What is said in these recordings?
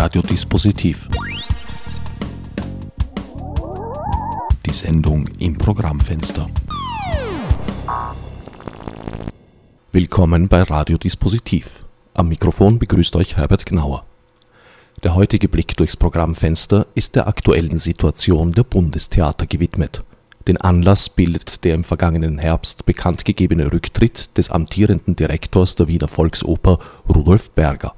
Radiodispositiv. Die Sendung im Programmfenster. Willkommen bei Radiodispositiv. Am Mikrofon begrüßt euch Herbert Gnauer. Der heutige Blick durchs Programmfenster ist der aktuellen Situation der Bundestheater gewidmet. Den Anlass bildet der im vergangenen Herbst bekanntgegebene Rücktritt des amtierenden Direktors der Wiener Volksoper Rudolf Berger.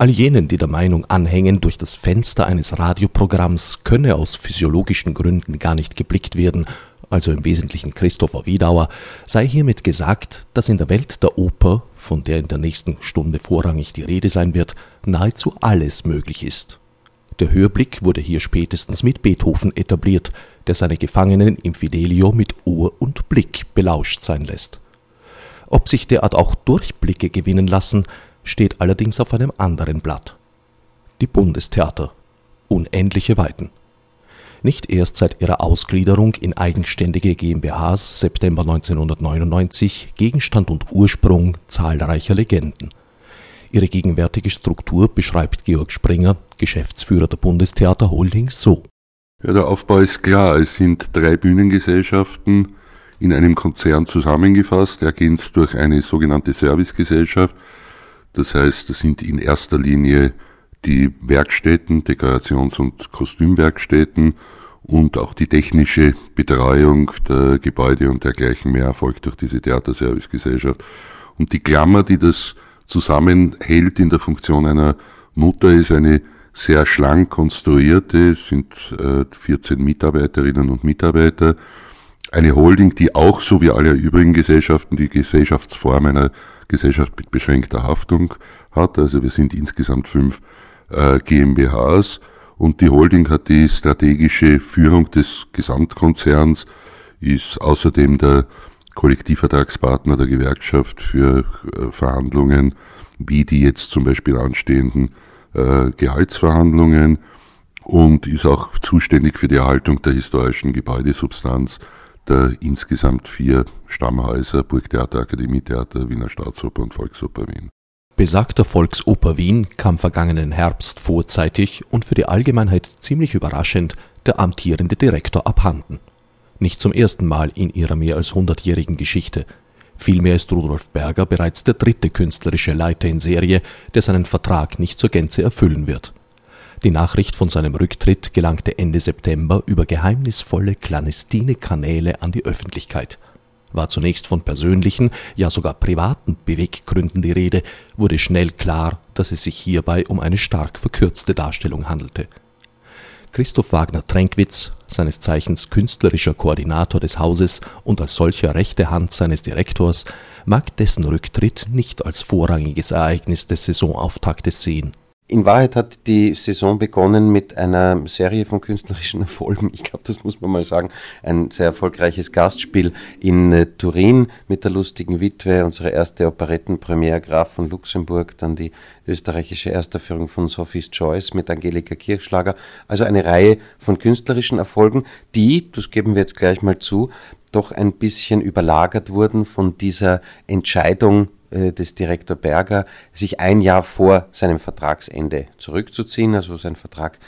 All jenen, die der Meinung anhängen, durch das Fenster eines Radioprogramms könne aus physiologischen Gründen gar nicht geblickt werden, also im Wesentlichen Christopher Wiedauer, sei hiermit gesagt, dass in der Welt der Oper, von der in der nächsten Stunde vorrangig die Rede sein wird, nahezu alles möglich ist. Der Hörblick wurde hier spätestens mit Beethoven etabliert, der seine Gefangenen im Fidelio mit Ohr und Blick belauscht sein lässt. Ob sich derart auch Durchblicke gewinnen lassen, steht allerdings auf einem anderen Blatt. Die Bundestheater. Unendliche Weiten. Nicht erst seit ihrer Ausgliederung in eigenständige GmbHs September 1999 Gegenstand und Ursprung zahlreicher Legenden. Ihre gegenwärtige Struktur beschreibt Georg Springer, Geschäftsführer der Bundestheater Holding, so. Ja, der Aufbau ist klar. Es sind drei Bühnengesellschaften in einem Konzern zusammengefasst, ergänzt durch eine sogenannte Servicegesellschaft. Das heißt, das sind in erster Linie die Werkstätten, Dekorations- und Kostümwerkstätten und auch die technische Betreuung der Gebäude und dergleichen mehr erfolgt durch diese Theaterservicegesellschaft. Und die Klammer, die das zusammenhält in der Funktion einer Mutter, ist eine sehr schlank konstruierte, sind äh, 14 Mitarbeiterinnen und Mitarbeiter, eine Holding, die auch so wie alle übrigen Gesellschaften die Gesellschaftsform einer Gesellschaft mit beschränkter Haftung hat. Also wir sind insgesamt fünf äh, GmbHs und die Holding hat die strategische Führung des Gesamtkonzerns, ist außerdem der Kollektivvertragspartner der Gewerkschaft für äh, Verhandlungen, wie die jetzt zum Beispiel anstehenden äh, Gehaltsverhandlungen und ist auch zuständig für die Erhaltung der historischen Gebäudesubstanz der insgesamt vier Stammhäuser Burgtheater, Akademietheater, Wiener Staatsoper und Volksoper Wien. Besagter Volksoper Wien kam vergangenen Herbst vorzeitig und für die Allgemeinheit ziemlich überraschend der amtierende Direktor abhanden. Nicht zum ersten Mal in ihrer mehr als hundertjährigen Geschichte. Vielmehr ist Rudolf Berger bereits der dritte künstlerische Leiter in Serie, der seinen Vertrag nicht zur Gänze erfüllen wird. Die Nachricht von seinem Rücktritt gelangte Ende September über geheimnisvolle, clandestine Kanäle an die Öffentlichkeit. War zunächst von persönlichen, ja sogar privaten Beweggründen die Rede, wurde schnell klar, dass es sich hierbei um eine stark verkürzte Darstellung handelte. Christoph Wagner-Tränkwitz, seines Zeichens künstlerischer Koordinator des Hauses und als solcher rechte Hand seines Direktors, mag dessen Rücktritt nicht als vorrangiges Ereignis des Saisonauftaktes sehen in Wahrheit hat die Saison begonnen mit einer Serie von künstlerischen Erfolgen. Ich glaube, das muss man mal sagen. Ein sehr erfolgreiches Gastspiel in äh, Turin mit der lustigen Witwe, unsere erste Operettenpremiere Graf von Luxemburg, dann die österreichische Ersterführung von Sophie's Choice mit Angelika Kirchschlager. Also eine Reihe von künstlerischen Erfolgen, die, das geben wir jetzt gleich mal zu, doch ein bisschen überlagert wurden von dieser Entscheidung des Direktor Berger, sich ein Jahr vor seinem Vertragsende zurückzuziehen. Also sein Vertrag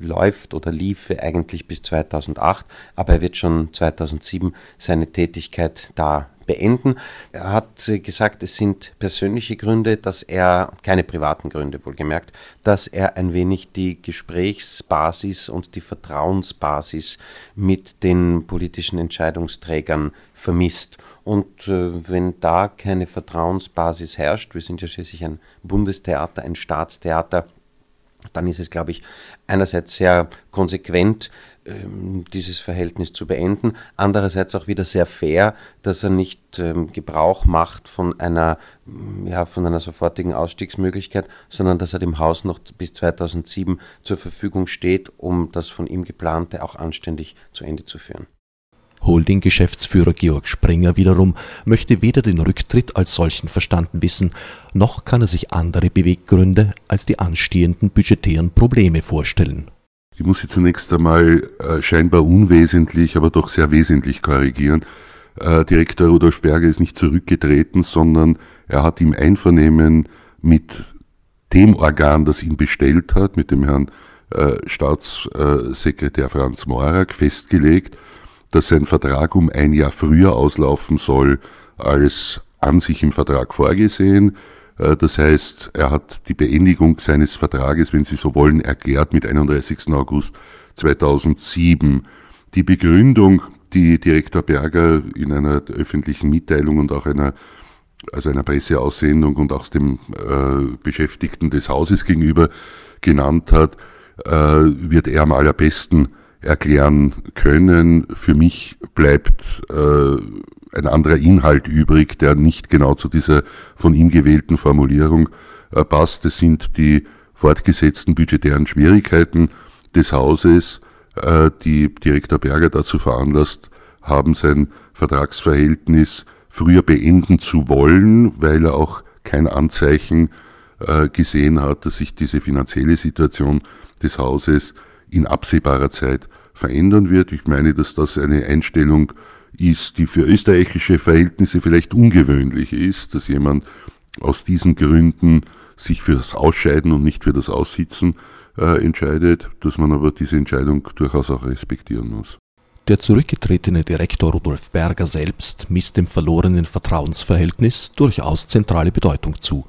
läuft oder lief eigentlich bis 2008, aber er wird schon 2007 seine Tätigkeit da beenden. Er hat gesagt, es sind persönliche Gründe, dass er, keine privaten Gründe wohlgemerkt, dass er ein wenig die Gesprächsbasis und die Vertrauensbasis mit den politischen Entscheidungsträgern vermisst. Und äh, wenn da keine Vertrauensbasis herrscht, wir sind ja schließlich ein Bundestheater, ein Staatstheater, dann ist es, glaube ich, einerseits sehr konsequent, ähm, dieses Verhältnis zu beenden, andererseits auch wieder sehr fair, dass er nicht ähm, Gebrauch macht von einer, ja, von einer sofortigen Ausstiegsmöglichkeit, sondern dass er dem Haus noch bis 2007 zur Verfügung steht, um das von ihm geplante auch anständig zu Ende zu führen. Holding-Geschäftsführer Georg Springer wiederum möchte weder den Rücktritt als solchen verstanden wissen, noch kann er sich andere Beweggründe als die anstehenden budgetären Probleme vorstellen. Ich muss Sie zunächst einmal äh, scheinbar unwesentlich, aber doch sehr wesentlich korrigieren. Äh, Direktor Rudolf Berger ist nicht zurückgetreten, sondern er hat im Einvernehmen mit dem Organ, das ihn bestellt hat, mit dem Herrn äh, Staatssekretär Franz Morak festgelegt, dass sein Vertrag um ein Jahr früher auslaufen soll als an sich im Vertrag vorgesehen. Äh, das heißt, er hat die Beendigung seines Vertrages, wenn Sie so wollen, erklärt mit 31. August 2007. Die Begründung, die Direktor Berger in einer öffentlichen Mitteilung und auch einer also einer Presseaussendung und auch dem äh, Beschäftigten des Hauses gegenüber genannt hat, äh, wird er am allerbesten erklären können. Für mich bleibt äh, ein anderer Inhalt übrig, der nicht genau zu dieser von ihm gewählten Formulierung äh, passt. Es sind die fortgesetzten budgetären Schwierigkeiten des Hauses, äh, die Direktor Berger dazu veranlasst haben, sein Vertragsverhältnis früher beenden zu wollen, weil er auch kein Anzeichen äh, gesehen hat, dass sich diese finanzielle Situation des Hauses in absehbarer Zeit verändern wird. Ich meine, dass das eine Einstellung ist, die für österreichische Verhältnisse vielleicht ungewöhnlich ist, dass jemand aus diesen Gründen sich für das Ausscheiden und nicht für das Aussitzen äh, entscheidet, dass man aber diese Entscheidung durchaus auch respektieren muss. Der zurückgetretene Direktor Rudolf Berger selbst misst dem verlorenen Vertrauensverhältnis durchaus zentrale Bedeutung zu.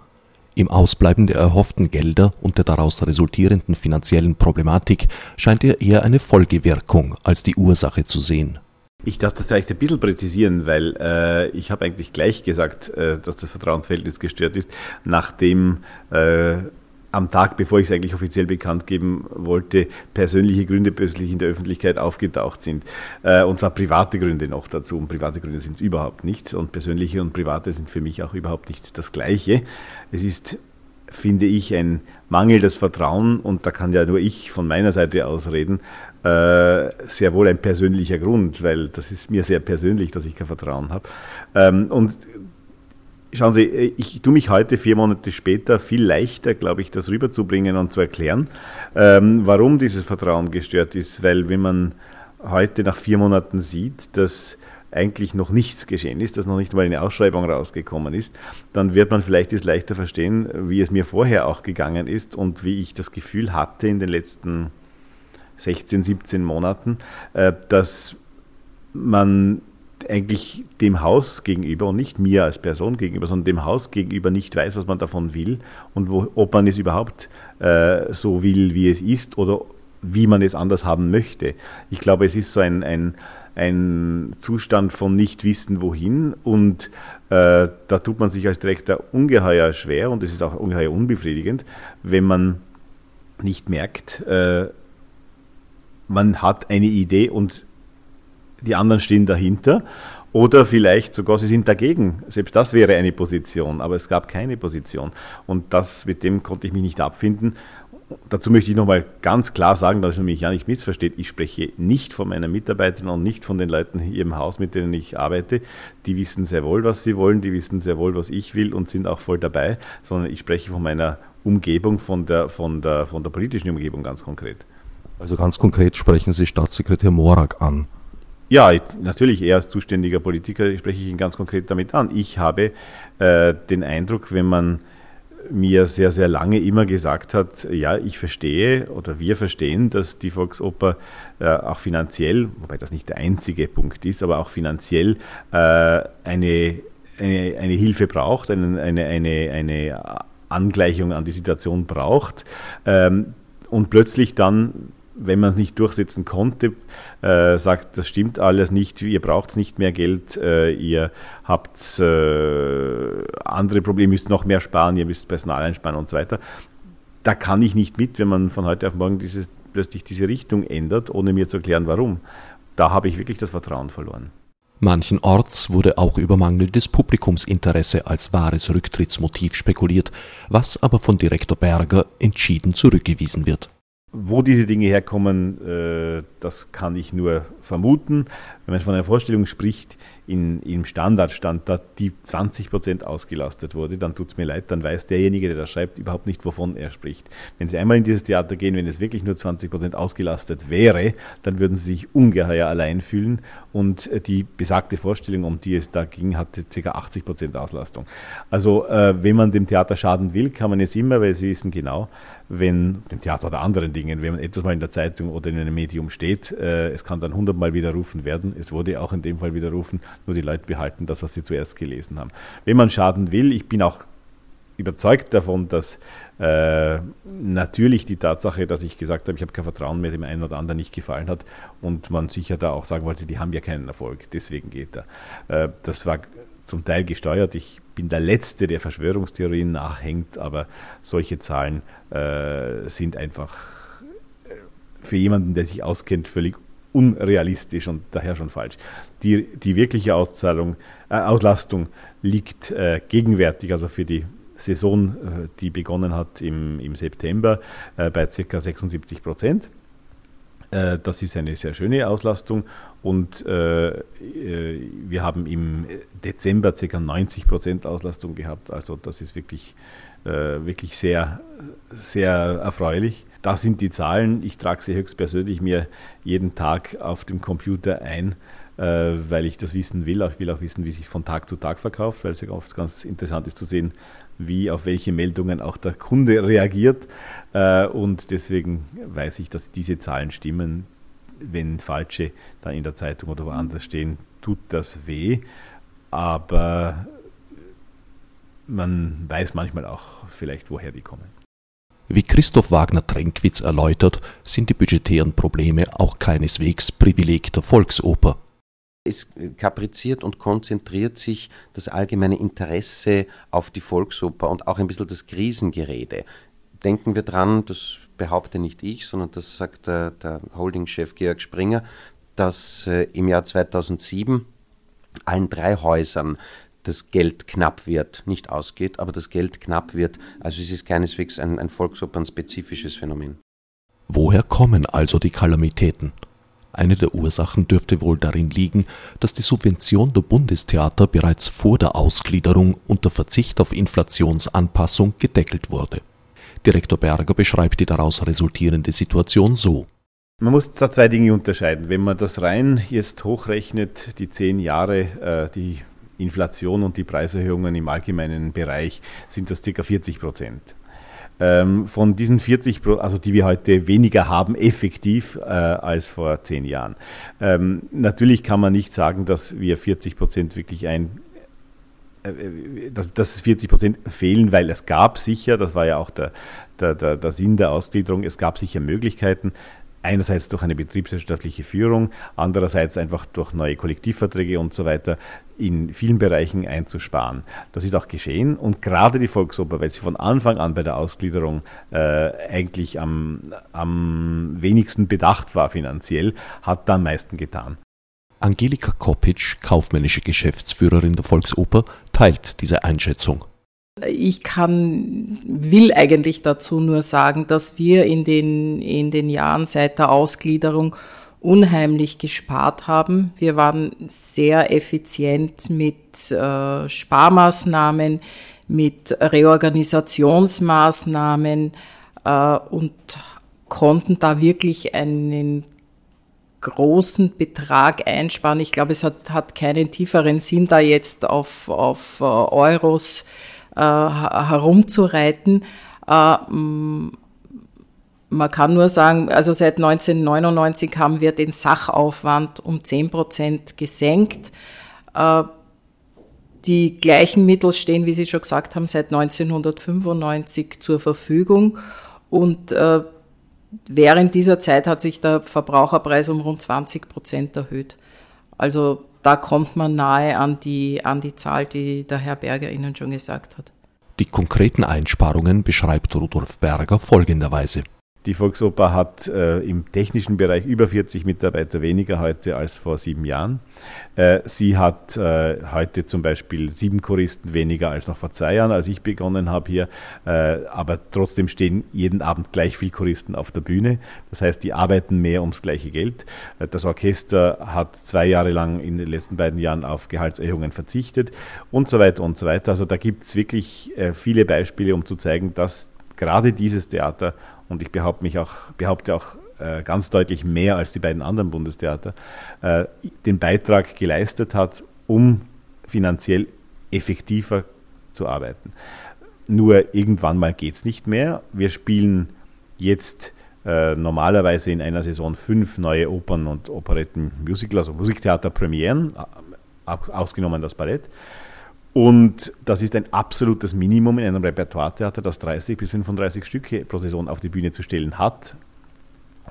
Im Ausbleiben der erhofften Gelder und der daraus resultierenden finanziellen Problematik scheint er eher eine Folgewirkung als die Ursache zu sehen. Ich darf das vielleicht ein bisschen präzisieren, weil äh, ich habe eigentlich gleich gesagt, äh, dass das Vertrauensverhältnis gestört ist, nachdem äh, am Tag, bevor ich es eigentlich offiziell bekannt geben wollte, persönliche Gründe plötzlich in der Öffentlichkeit aufgetaucht sind. Äh, und zwar private Gründe noch dazu. Und private Gründe sind es überhaupt nicht. Und persönliche und private sind für mich auch überhaupt nicht das Gleiche. Es ist, finde ich, ein mangelndes Vertrauen, und da kann ja nur ich von meiner Seite aus reden, äh, sehr wohl ein persönlicher Grund, weil das ist mir sehr persönlich, dass ich kein Vertrauen habe. Ähm, und schauen Sie, ich tue mich heute, vier Monate später, viel leichter, glaube ich, das rüberzubringen und zu erklären, ähm, warum dieses Vertrauen gestört ist, weil wenn man heute nach vier Monaten sieht, dass eigentlich noch nichts geschehen ist, dass noch nicht mal eine Ausschreibung rausgekommen ist, dann wird man vielleicht es leichter verstehen, wie es mir vorher auch gegangen ist und wie ich das Gefühl hatte in den letzten 16, 17 Monaten, äh, dass man eigentlich dem Haus gegenüber und nicht mir als Person gegenüber, sondern dem Haus gegenüber nicht weiß, was man davon will und wo, ob man es überhaupt äh, so will, wie es ist oder wie man es anders haben möchte. Ich glaube, es ist so ein, ein, ein Zustand von nicht wissen, wohin und äh, da tut man sich als Direktor ungeheuer schwer und es ist auch ungeheuer unbefriedigend, wenn man nicht merkt, äh, man hat eine Idee und die anderen stehen dahinter. Oder vielleicht sogar, sie sind dagegen. Selbst das wäre eine Position, aber es gab keine Position. Und das, mit dem konnte ich mich nicht abfinden. Dazu möchte ich nochmal ganz klar sagen, dass man mich ja nicht missversteht. Ich spreche nicht von meinen Mitarbeitern und nicht von den Leuten hier im Haus, mit denen ich arbeite. Die wissen sehr wohl, was sie wollen, die wissen sehr wohl, was ich will und sind auch voll dabei, sondern ich spreche von meiner Umgebung, von der, von der, von der politischen Umgebung ganz konkret. Also ganz konkret sprechen Sie Staatssekretär Morak an. Ja, natürlich, er als zuständiger Politiker spreche ich ihn ganz konkret damit an. Ich habe äh, den Eindruck, wenn man mir sehr, sehr lange immer gesagt hat, ja, ich verstehe oder wir verstehen, dass die Volksoper äh, auch finanziell, wobei das nicht der einzige Punkt ist, aber auch finanziell äh, eine, eine, eine, Hilfe braucht, eine, eine, eine, eine Angleichung an die Situation braucht ähm, und plötzlich dann wenn man es nicht durchsetzen konnte, äh, sagt, das stimmt alles nicht, ihr braucht nicht mehr Geld, äh, ihr habt äh, andere Probleme, müsst noch mehr sparen, ihr müsst Personal einsparen und so weiter. Da kann ich nicht mit, wenn man von heute auf morgen dieses, plötzlich diese Richtung ändert, ohne mir zu erklären, warum. Da habe ich wirklich das Vertrauen verloren. Manchenorts wurde auch über mangelndes Publikumsinteresse als wahres Rücktrittsmotiv spekuliert, was aber von Direktor Berger entschieden zurückgewiesen wird. Wo diese Dinge herkommen, äh, das kann ich nur vermuten, Wenn man von einer Vorstellung spricht, in, im Standardstand da die 20 Prozent ausgelastet wurde, dann tut es mir leid, dann weiß derjenige, der das schreibt, überhaupt nicht, wovon er spricht. Wenn Sie einmal in dieses Theater gehen, wenn es wirklich nur 20 Prozent ausgelastet wäre, dann würden Sie sich ungeheuer allein fühlen und äh, die besagte Vorstellung, um die es da ging, hatte ca. 80 Prozent Auslastung. Also äh, wenn man dem Theater schaden will, kann man es immer, weil Sie wissen genau, wenn dem Theater oder anderen Dingen, wenn man etwas mal in der Zeitung oder in einem Medium steht, äh, es kann dann hundertmal widerrufen werden. Es wurde auch in dem Fall widerrufen nur die Leute behalten das, was sie zuerst gelesen haben. Wenn man schaden will, ich bin auch überzeugt davon, dass äh, natürlich die Tatsache, dass ich gesagt habe, ich habe kein Vertrauen mehr, dem einen oder anderen nicht gefallen hat und man sicher da auch sagen wollte, die haben ja keinen Erfolg, deswegen geht er. Äh, das war zum Teil gesteuert. Ich bin der Letzte, der Verschwörungstheorien nachhängt, aber solche Zahlen äh, sind einfach äh, für jemanden, der sich auskennt, völlig unrealistisch und daher schon falsch. Die, die wirkliche Auszahlung, äh, Auslastung liegt äh, gegenwärtig, also für die Saison, äh, die begonnen hat im, im September, äh, bei ca. 76 Prozent. Äh, das ist eine sehr schöne Auslastung und äh, wir haben im Dezember ca. 90 Prozent Auslastung gehabt. Also das ist wirklich, wirklich sehr, sehr erfreulich. Das sind die Zahlen. Ich trage sie höchstpersönlich mir jeden Tag auf dem Computer ein, äh, weil ich das wissen will. Ich will auch wissen, wie sich von Tag zu Tag verkauft, weil es ja oft ganz interessant ist zu sehen, wie auf welche Meldungen auch der Kunde reagiert. Äh, und deswegen weiß ich, dass diese Zahlen stimmen. Wenn falsche dann in der Zeitung oder woanders stehen, tut das weh. Aber man weiß manchmal auch vielleicht, woher die kommen. Wie Christoph Wagner-Trenkwitz erläutert, sind die budgetären Probleme auch keineswegs Privileg der Volksoper. Es kapriziert und konzentriert sich das allgemeine Interesse auf die Volksoper und auch ein bisschen das Krisengerede. Denken wir dran, das behaupte nicht ich, sondern das sagt der, der Holdingchef Georg Springer, dass äh, im Jahr 2007 allen drei Häusern das Geld knapp wird, nicht ausgeht, aber das Geld knapp wird. Also es ist keineswegs ein, ein Volksopern-spezifisches Phänomen. Woher kommen also die Kalamitäten? Eine der Ursachen dürfte wohl darin liegen, dass die Subvention der Bundestheater bereits vor der Ausgliederung unter Verzicht auf Inflationsanpassung gedeckelt wurde. Direktor Berger beschreibt die daraus resultierende Situation so. Man muss da zwei Dinge unterscheiden. Wenn man das rein jetzt hochrechnet, die zehn Jahre, äh, die Inflation und die Preiserhöhungen im allgemeinen Bereich sind das ca. 40 Prozent. Ähm, von diesen 40, also die wir heute weniger haben, effektiv äh, als vor zehn Jahren. Ähm, natürlich kann man nicht sagen, dass wir 40 Prozent wirklich ein äh, dass, dass 40 Prozent fehlen, weil es gab sicher, das war ja auch der, der, der, der Sinn der Ausgliederung, es gab sicher Möglichkeiten, einerseits durch eine betriebswirtschaftliche Führung, andererseits einfach durch neue Kollektivverträge und so weiter in vielen Bereichen einzusparen. Das ist auch geschehen und gerade die Volksoper, weil sie von Anfang an bei der Ausgliederung äh, eigentlich am, am wenigsten bedacht war finanziell, hat da am meisten getan. Angelika Kopic, kaufmännische Geschäftsführerin der Volksoper, teilt diese Einschätzung. Ich kann, will eigentlich dazu nur sagen, dass wir in den, in den Jahren seit der Ausgliederung unheimlich gespart haben. Wir waren sehr effizient mit äh, Sparmaßnahmen, mit Reorganisationsmaßnahmen äh, und konnten da wirklich einen großen Betrag einsparen. Ich glaube, es hat, hat keinen tieferen Sinn, da jetzt auf, auf uh, Euros äh, herumzureiten. Äh, man kann nur sagen, also seit 1999 haben wir den Sachaufwand um 10 Prozent gesenkt. Äh, die gleichen Mittel stehen, wie Sie schon gesagt haben, seit 1995 zur Verfügung. Und äh, während dieser Zeit hat sich der Verbraucherpreis um rund 20 Prozent erhöht. Also da kommt man nahe an die, an die Zahl, die der Herr Berger Ihnen schon gesagt hat. Die konkreten Einsparungen beschreibt Rudolf Berger folgenderweise. Die Volksoper hat äh, im technischen Bereich über 40 Mitarbeiter weniger heute als vor sieben Jahren. Äh, sie hat äh, heute zum Beispiel sieben Choristen weniger als noch vor zwei Jahren, als ich begonnen habe hier. Äh, aber trotzdem stehen jeden Abend gleich viel Choristen auf der Bühne. Das heißt, die arbeiten mehr ums gleiche Geld. Äh, das Orchester hat zwei Jahre lang in den letzten beiden Jahren auf Gehaltserhöhungen verzichtet und so weiter und so weiter. Also da gibt es wirklich äh, viele Beispiele, um zu zeigen, dass gerade dieses Theater, und ich behaupte, mich auch, behaupte auch äh, ganz deutlich mehr als die beiden anderen Bundestheater, äh, den Beitrag geleistet hat, um finanziell effektiver zu arbeiten. Nur irgendwann mal geht es nicht mehr. Wir spielen jetzt äh, normalerweise in einer Saison fünf neue Opern und Operetten, Musical, also Musiktheater-Premieren, ausgenommen das Ballett. Und das ist ein absolutes Minimum in einem Repertoiretheater, das 30 bis 35 Stücke pro Saison auf die Bühne zu stellen hat,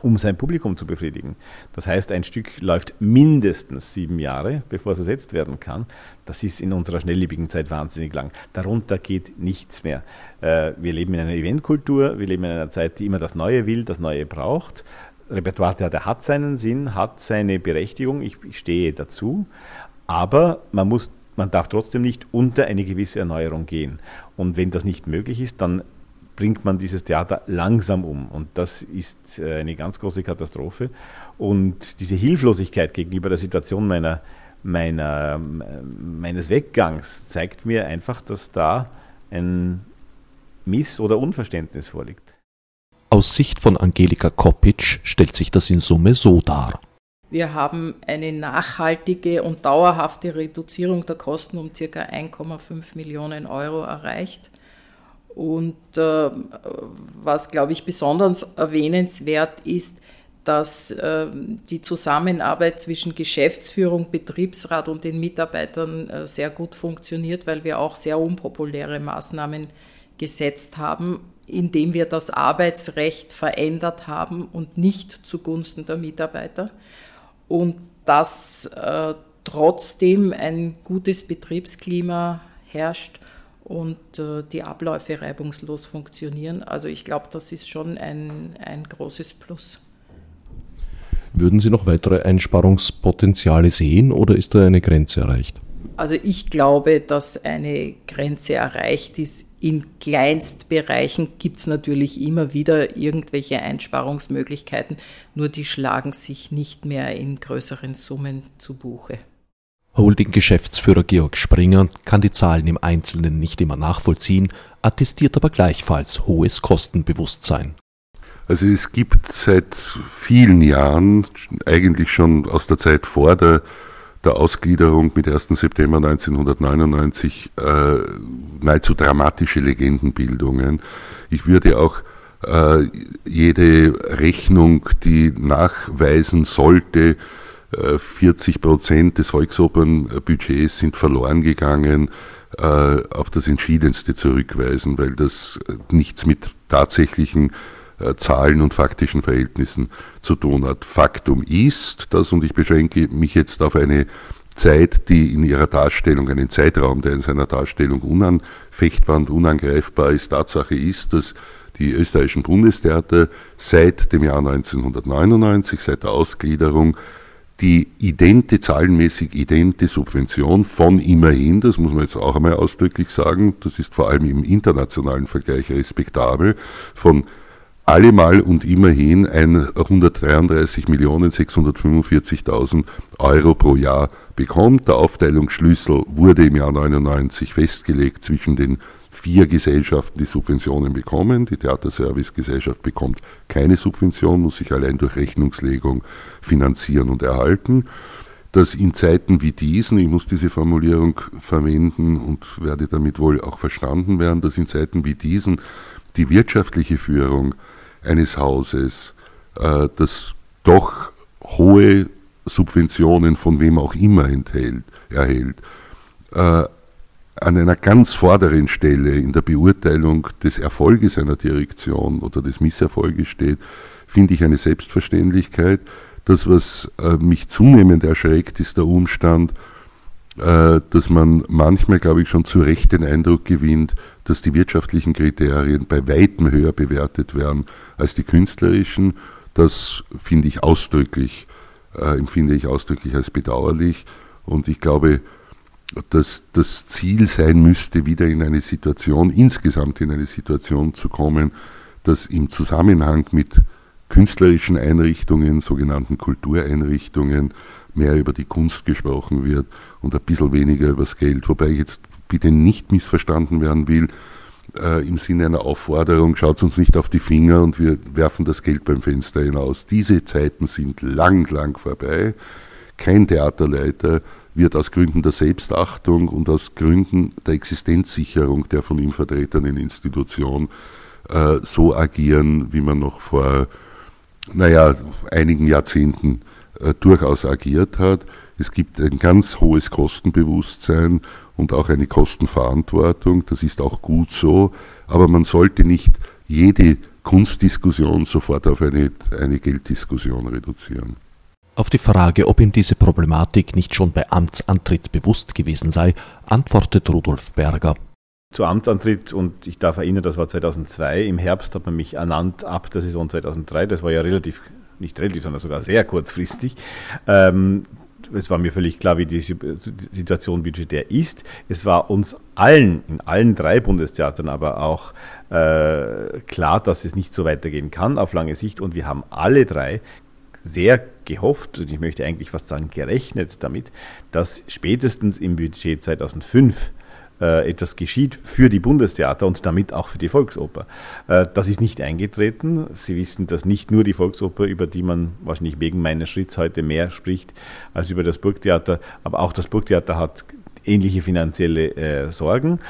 um sein Publikum zu befriedigen. Das heißt, ein Stück läuft mindestens sieben Jahre, bevor es ersetzt werden kann. Das ist in unserer schnelllebigen Zeit wahnsinnig lang. Darunter geht nichts mehr. Äh, wir leben in einer Eventkultur, wir leben in einer Zeit, die immer das Neue will, das Neue braucht. Repertoiretheater hat seinen Sinn, hat seine Berechtigung, ich, ich stehe dazu, aber man muss man darf trotzdem nicht unter eine gewisse Erneuerung gehen. Und wenn das nicht möglich ist, dann bringt man dieses Theater langsam um. Und das ist äh, eine ganz große Katastrophe. Und diese Hilflosigkeit gegenüber der Situation meiner, meiner, meines Weggangs zeigt mir einfach, dass da ein Miss- oder Unverständnis vorliegt. Aus Sicht von Angelika Kopic stellt sich das in Summe so dar. Wir haben eine nachhaltige und dauerhafte Reduzierung der Kosten um ca. 1,5 Millionen Euro erreicht. Und äh, was, glaube ich, besonders erwähnenswert ist, dass äh, die Zusammenarbeit zwischen Geschäftsführung, Betriebsrat und den Mitarbeitern äh, sehr gut funktioniert, weil wir auch sehr unpopuläre Maßnahmen gesetzt haben, indem wir das Arbeitsrecht verändert haben und nicht zugunsten der Mitarbeiter und dass äh, trotzdem ein gutes Betriebsklima herrscht und äh, die Abläufe reibungslos funktionieren. Also ich glaube, das ist schon ein, ein großes Plus. Würden Sie noch weitere Einsparungspotenziale sehen oder ist da eine Grenze erreicht? Also ich glaube, dass eine Grenze erreicht ist. In Kleinstbereichen gibt es natürlich immer wieder irgendwelche Einsparungsmöglichkeiten, nur die schlagen sich nicht mehr in größeren Summen zu Buche. Holding-Geschäftsführer Georg Springer kann die Zahlen im Einzelnen nicht immer nachvollziehen, attestiert aber gleichfalls hohes Kostenbewusstsein. Also es gibt seit vielen Jahren, eigentlich schon aus der Zeit vor der der Ausgliederung mit 1. September 1999 äh, nahezu dramatische Legendenbildungen. Ich würde auch äh, jede Rechnung, die nachweisen sollte, 40 äh, Prozent des Volksopernbudgets sind verloren gegangen, äh, auf das Entschiedenste zurückweisen, weil das nichts mit tatsächlichen äh, Zahlen und faktischen Verhältnissen zu tun hat. Faktum ist, dass, und ich beschränke mich jetzt auf eine Zeit, die in ihrer Darstellung, einen Zeitraum, der in seiner Darstellung unanfechtbar und unangreifbar ist, Tatsache ist, dass die österreichischen Bundestheater seit dem Jahr 1999, seit der Ausgliederung, die idente, zahlenmäßig idente Subvention von immerhin, das muss man jetzt auch einmal ausdrücklich sagen, das ist vor allem im internationalen Vergleich respektabel, von allemal und immerhin ein 133.645.000 Euro pro Jahr bekommt. Der Aufteilungsschlüssel wurde im Jahr 99 festgelegt zwischen den vier Gesellschaften, die Subventionen bekommen. Die Theaterservice-Gesellschaft bekommt keine Subvention, muss sich allein durch Rechnungslegung finanzieren und erhalten. Dass in Zeiten wie diesen, ich muss diese Formulierung verwenden und werde damit wohl auch verstanden werden, dass in Zeiten wie diesen die wirtschaftliche Führung eines Hauses, äh, das doch hohe Subventionen von wem auch immer enthält, erhält, äh, an einer ganz vorderen Stelle in der Beurteilung des Erfolges einer Direktion oder des Misserfolges steht, finde ich eine Selbstverständlichkeit. Das, was äh, mich zunehmend erschreckt, ist der Umstand, dass man manchmal, glaube ich, schon zu Recht den Eindruck gewinnt, dass die wirtschaftlichen Kriterien bei weitem höher bewertet werden als die künstlerischen. Das finde ich ausdrücklich, äh, empfinde ich ausdrücklich als bedauerlich. Und ich glaube, dass das Ziel sein müsste, wieder in eine Situation, insgesamt in eine Situation zu kommen, dass im Zusammenhang mit künstlerischen Einrichtungen, sogenannten Kultureinrichtungen, mehr über die Kunst gesprochen wird und ein bisschen weniger über das Geld. Wobei ich jetzt bitte nicht missverstanden werden will, äh, im Sinne einer Aufforderung, schaut uns nicht auf die Finger und wir werfen das Geld beim Fenster hinaus. Diese Zeiten sind lang, lang vorbei. Kein Theaterleiter wird aus Gründen der Selbstachtung und aus Gründen der Existenzsicherung der von ihm vertretenen Institution äh, so agieren, wie man noch vor, naja, einigen Jahrzehnten äh, durchaus agiert hat. Es gibt ein ganz hohes Kostenbewusstsein und auch eine Kostenverantwortung. Das ist auch gut so. Aber man sollte nicht jede Kunstdiskussion sofort auf eine, eine Gelddiskussion reduzieren. Auf die Frage, ob ihm diese Problematik nicht schon bei Amtsantritt bewusst gewesen sei, antwortet Rudolf Berger. Zu Amtsantritt, und ich darf erinnern, das war 2002, im Herbst hat man mich ernannt ab der Saison 2003, das war ja relativ, nicht relativ, sondern sogar sehr kurzfristig. Ähm, es war mir völlig klar, wie die Situation budgetär ist. Es war uns allen, in allen drei Bundestheatern aber auch äh, klar, dass es nicht so weitergehen kann auf lange Sicht. Und wir haben alle drei sehr gehofft, und ich möchte eigentlich fast sagen gerechnet damit, dass spätestens im Budget 2005 äh, etwas geschieht für die Bundestheater und damit auch für die Volksoper. Äh, das ist nicht eingetreten. Sie wissen, dass nicht nur die Volksoper, über die man wahrscheinlich wegen meines Schritts heute mehr spricht als über das Burgtheater, aber auch das Burgtheater hat ähnliche finanzielle äh, Sorgen.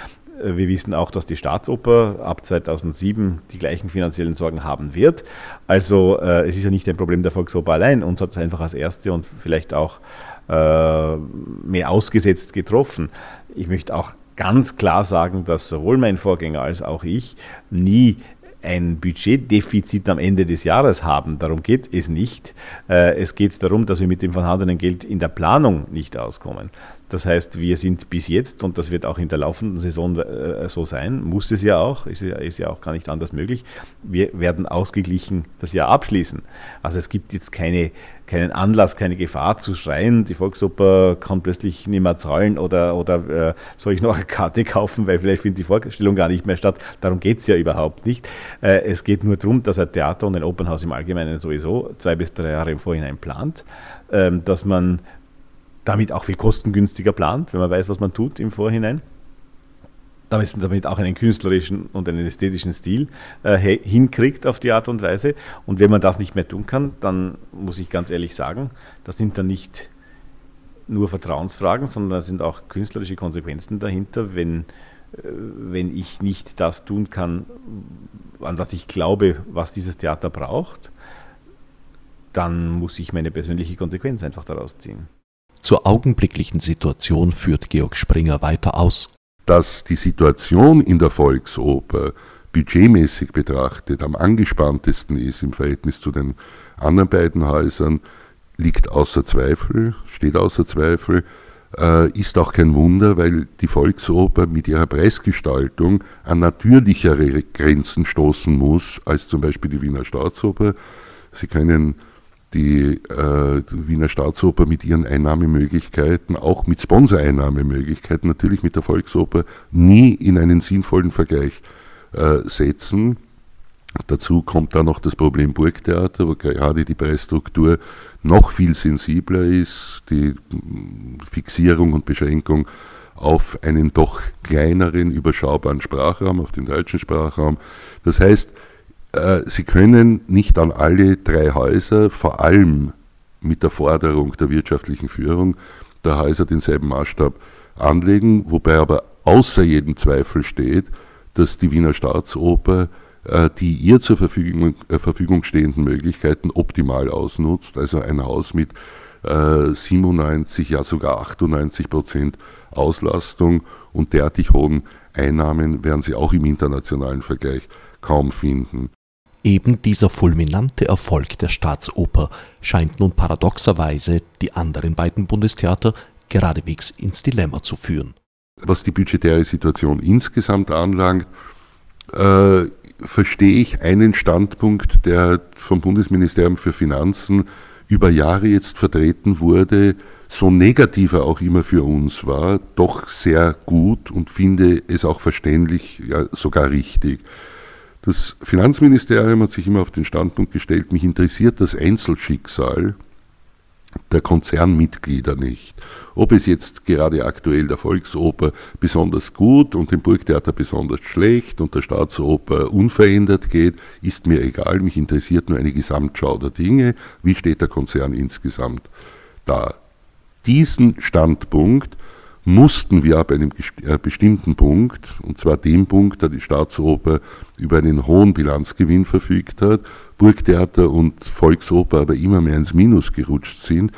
Wir wissen auch, dass die Staatsoper ab 2007 die gleichen finanziellen Sorgen haben wird. Also es ist ja nicht ein Problem der Volksoper allein. Uns hat es einfach als erste und vielleicht auch mehr ausgesetzt getroffen. Ich möchte auch ganz klar sagen, dass sowohl mein Vorgänger als auch ich nie ein Budgetdefizit am Ende des Jahres haben. Darum geht es nicht. Äh, es geht darum, dass wir mit dem vorhandenen Geld in der Planung nicht auskommen. Das heißt, wir sind bis jetzt, und das wird auch in der laufenden Saison äh, so sein, muss es ja auch, ist ja, ist ja auch gar nicht anders möglich, wir werden ausgeglichen das Jahr abschließen. Also es gibt jetzt keine, keinen Anlass, keine Gefahr zu schreien, die Volksoper kann plötzlich nicht mehr zahlen oder, oder äh, soll ich noch eine Karte kaufen, weil vielleicht findet die Vorstellung gar nicht mehr statt. Darum geht es ja überhaupt nicht. Äh, es geht nur darum, dass ein Theater und ein Opernhaus im Allgemeinen sowieso zwei bis drei Jahre im Vorhinein plant, ähm, dass man damit auch viel kostengünstiger plant, wenn man weiß, was man tut im Vorhinein. Damit, damit auch einen künstlerischen und einen ästhetischen Stil äh, hinkriegt auf die Art und Weise. Und wenn man das nicht mehr tun kann, dann muss ich ganz ehrlich sagen, das sind dann nicht nur Vertrauensfragen, sondern da sind auch künstlerische Konsequenzen dahinter, wenn, äh, wenn ich nicht das tun kann, an was ich glaube, was dieses Theater braucht, dann muss ich meine persönliche Konsequenz einfach daraus ziehen. Zur augenblicklichen Situation führt Georg Springer weiter aus. Dass die Situation in der Volksoper budgetmäßig betrachtet am angespanntesten ist im Verhältnis zu den anderen beiden Häusern, liegt außer Zweifel, steht außer Zweifel, äh, ist auch kein Wunder, weil die Volksoper mit ihrer Preisgestaltung an natürlichere Grenzen stoßen muss als zum Beispiel die Wiener Staatsoper. Sie können die, äh, Wiener Staatsoper mit ihren Einnahmemöglichkeiten, auch mit Sponsoreinnahmemöglichkeiten, natürlich mit der Volksoper, nie in einen sinnvollen Vergleich äh, setzen. Dazu kommt dann noch das Problem Burgtheater, wo gerade die Preisstruktur noch viel sensibler ist, die Fixierung und Beschränkung auf einen doch kleineren, überschaubaren Sprachraum, auf den deutschen Sprachraum. Das heißt, äh, sie können nicht an alle drei Häuser, vor allem mit der Forderung der wirtschaftlichen Führung der Häuser denselben Maßstab anlegen, wobei aber außer jedem Zweifel steht, dass die Wiener Staatsoper äh, die ihr zur Verfügung, äh, Verfügung stehenden Möglichkeiten optimal ausnutzt. Also ein Haus mit 97, ja sogar 98 Prozent Auslastung und derartig hohen Einnahmen werden sie auch im internationalen Vergleich kaum finden. Eben dieser fulminante Erfolg der Staatsoper scheint nun paradoxerweise die anderen beiden Bundestheater geradewegs ins Dilemma zu führen. Was die budgetäre Situation insgesamt anlangt, äh, verstehe ich einen Standpunkt, der vom Bundesministerium für Finanzen über Jahre jetzt vertreten wurde, so negativ er auch immer für uns war, doch sehr gut und finde es auch verständlich, ja sogar richtig. Das Finanzministerium hat sich immer auf den Standpunkt gestellt, mich interessiert das Einzelschicksal der Konzernmitglieder nicht. Ob es jetzt gerade aktuell der Volksoper besonders gut und dem Burgtheater besonders schlecht und der Staatsoper unverändert geht, ist mir egal. Mich interessiert nur eine Gesamtschau der Dinge. Wie steht der Konzern insgesamt da? Diesen Standpunkt mussten wir ab einem äh, bestimmten Punkt, und zwar dem Punkt, da die Staatsoper über einen hohen Bilanzgewinn verfügt hat, Burgtheater und Volksoper aber immer mehr ins Minus gerutscht sind,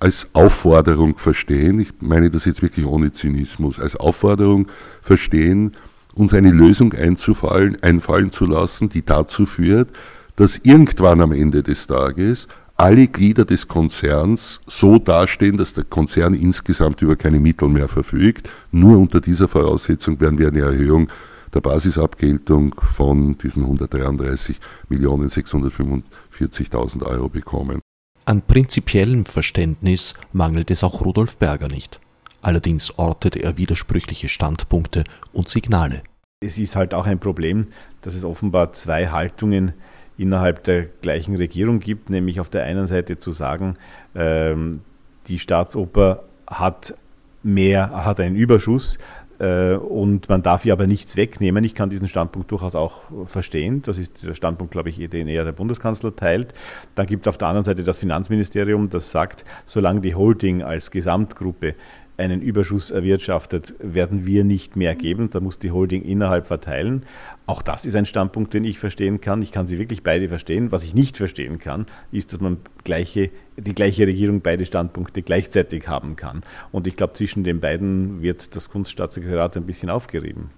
als Aufforderung verstehen, ich meine das jetzt wirklich ohne Zynismus, als Aufforderung verstehen, uns eine Lösung einfallen zu lassen, die dazu führt, dass irgendwann am Ende des Tages alle Glieder des Konzerns so dastehen, dass der Konzern insgesamt über keine Mittel mehr verfügt. Nur unter dieser Voraussetzung werden wir eine Erhöhung der Basisabgeltung von diesen 133.645.000 Euro bekommen. An prinzipiellem Verständnis mangelt es auch Rudolf Berger nicht. Allerdings ortete er widersprüchliche Standpunkte und Signale. Es ist halt auch ein Problem, dass es offenbar zwei Haltungen innerhalb der gleichen Regierung gibt, nämlich auf der einen Seite zu sagen, ähm, die Staatsoper hat mehr, hat einen Überschuss, äh, und man darf ihr aber nichts wegnehmen. Ich kann diesen Standpunkt durchaus auch verstehen. Das ist der Standpunkt, glaube ich, den eher der Bundeskanzler teilt. Dann gibt es auf der anderen Seite das Finanzministerium, das sagt, solange die Holding als Gesamtgruppe einen Überschuss erwirtschaftet, werden wir nicht mehr geben. Da muss die Holding innerhalb verteilen. Auch das ist ein Standpunkt, den ich verstehen kann. Ich kann sie wirklich beide verstehen. Was ich nicht verstehen kann, ist, dass man gleiche, die gleiche Regierung beide Standpunkte gleichzeitig haben kann. Und ich glaube, zwischen den beiden wird das Kunststaatssekretariat ein bisschen aufgerieben.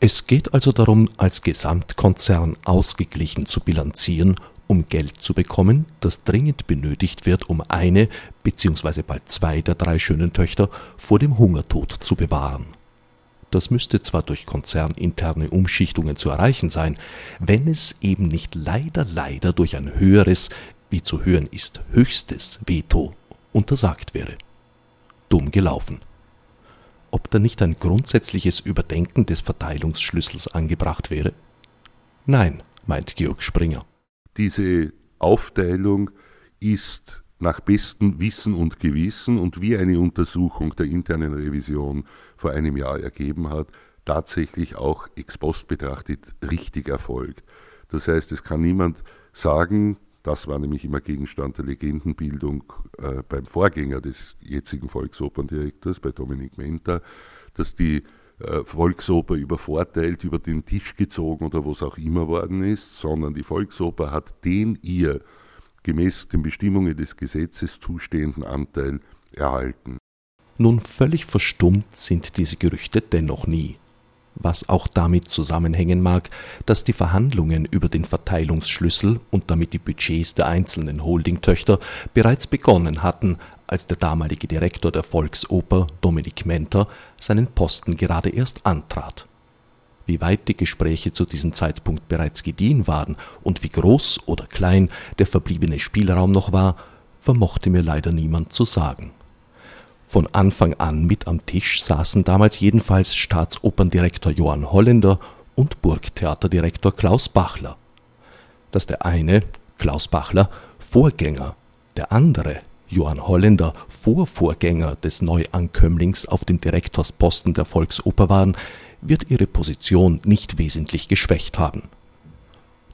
Es geht also darum, als Gesamtkonzern ausgeglichen zu bilanzieren um Geld zu bekommen, das dringend benötigt wird, um eine bzw. bald zwei der drei schönen Töchter vor dem Hungertod zu bewahren. Das müsste zwar durch konzerninterne Umschichtungen zu erreichen sein, wenn es eben nicht leider leider durch ein höheres, wie zu hören ist, höchstes Veto untersagt wäre. Dumm gelaufen. Ob da nicht ein grundsätzliches Überdenken des Verteilungsschlüssels angebracht wäre? Nein, meint Georg Springer. Diese Aufteilung ist nach bestem Wissen und Gewissen und wie eine Untersuchung der internen Revision vor einem Jahr ergeben hat, tatsächlich auch ex post betrachtet richtig erfolgt. Das heißt, es kann niemand sagen, das war nämlich immer Gegenstand der Legendenbildung äh, beim Vorgänger des jetzigen Volksoperndirektors, bei Dominik Menta, dass die äh, Volksoper übervorteilt, über den Tisch gezogen oder was auch immer worden ist, sondern die Volksoper hat den ihr gemäß den Bestimmungen des Gesetzes zustehenden Anteil erhalten. Nun völlig verstummt sind diese Gerüchte dennoch nie was auch damit zusammenhängen mag, dass die Verhandlungen über den Verteilungsschlüssel und damit die Budgets der einzelnen Holdingtöchter bereits begonnen hatten, als der damalige Direktor der Volksoper, Dominik Menter, seinen Posten gerade erst antrat. Wie weit die Gespräche zu diesem Zeitpunkt bereits gediehen waren und wie groß oder klein der verbliebene Spielraum noch war, vermochte mir leider niemand zu sagen. Von Anfang an mit am Tisch saßen damals jedenfalls Staatsoperndirektor Johann Holländer und Burgtheaterdirektor Klaus Bachler. Dass der eine, Klaus Bachler, Vorgänger, der andere, Johann Holländer, Vorvorgänger des Neuankömmlings auf dem Direktorsposten der Volksoper waren, wird ihre Position nicht wesentlich geschwächt haben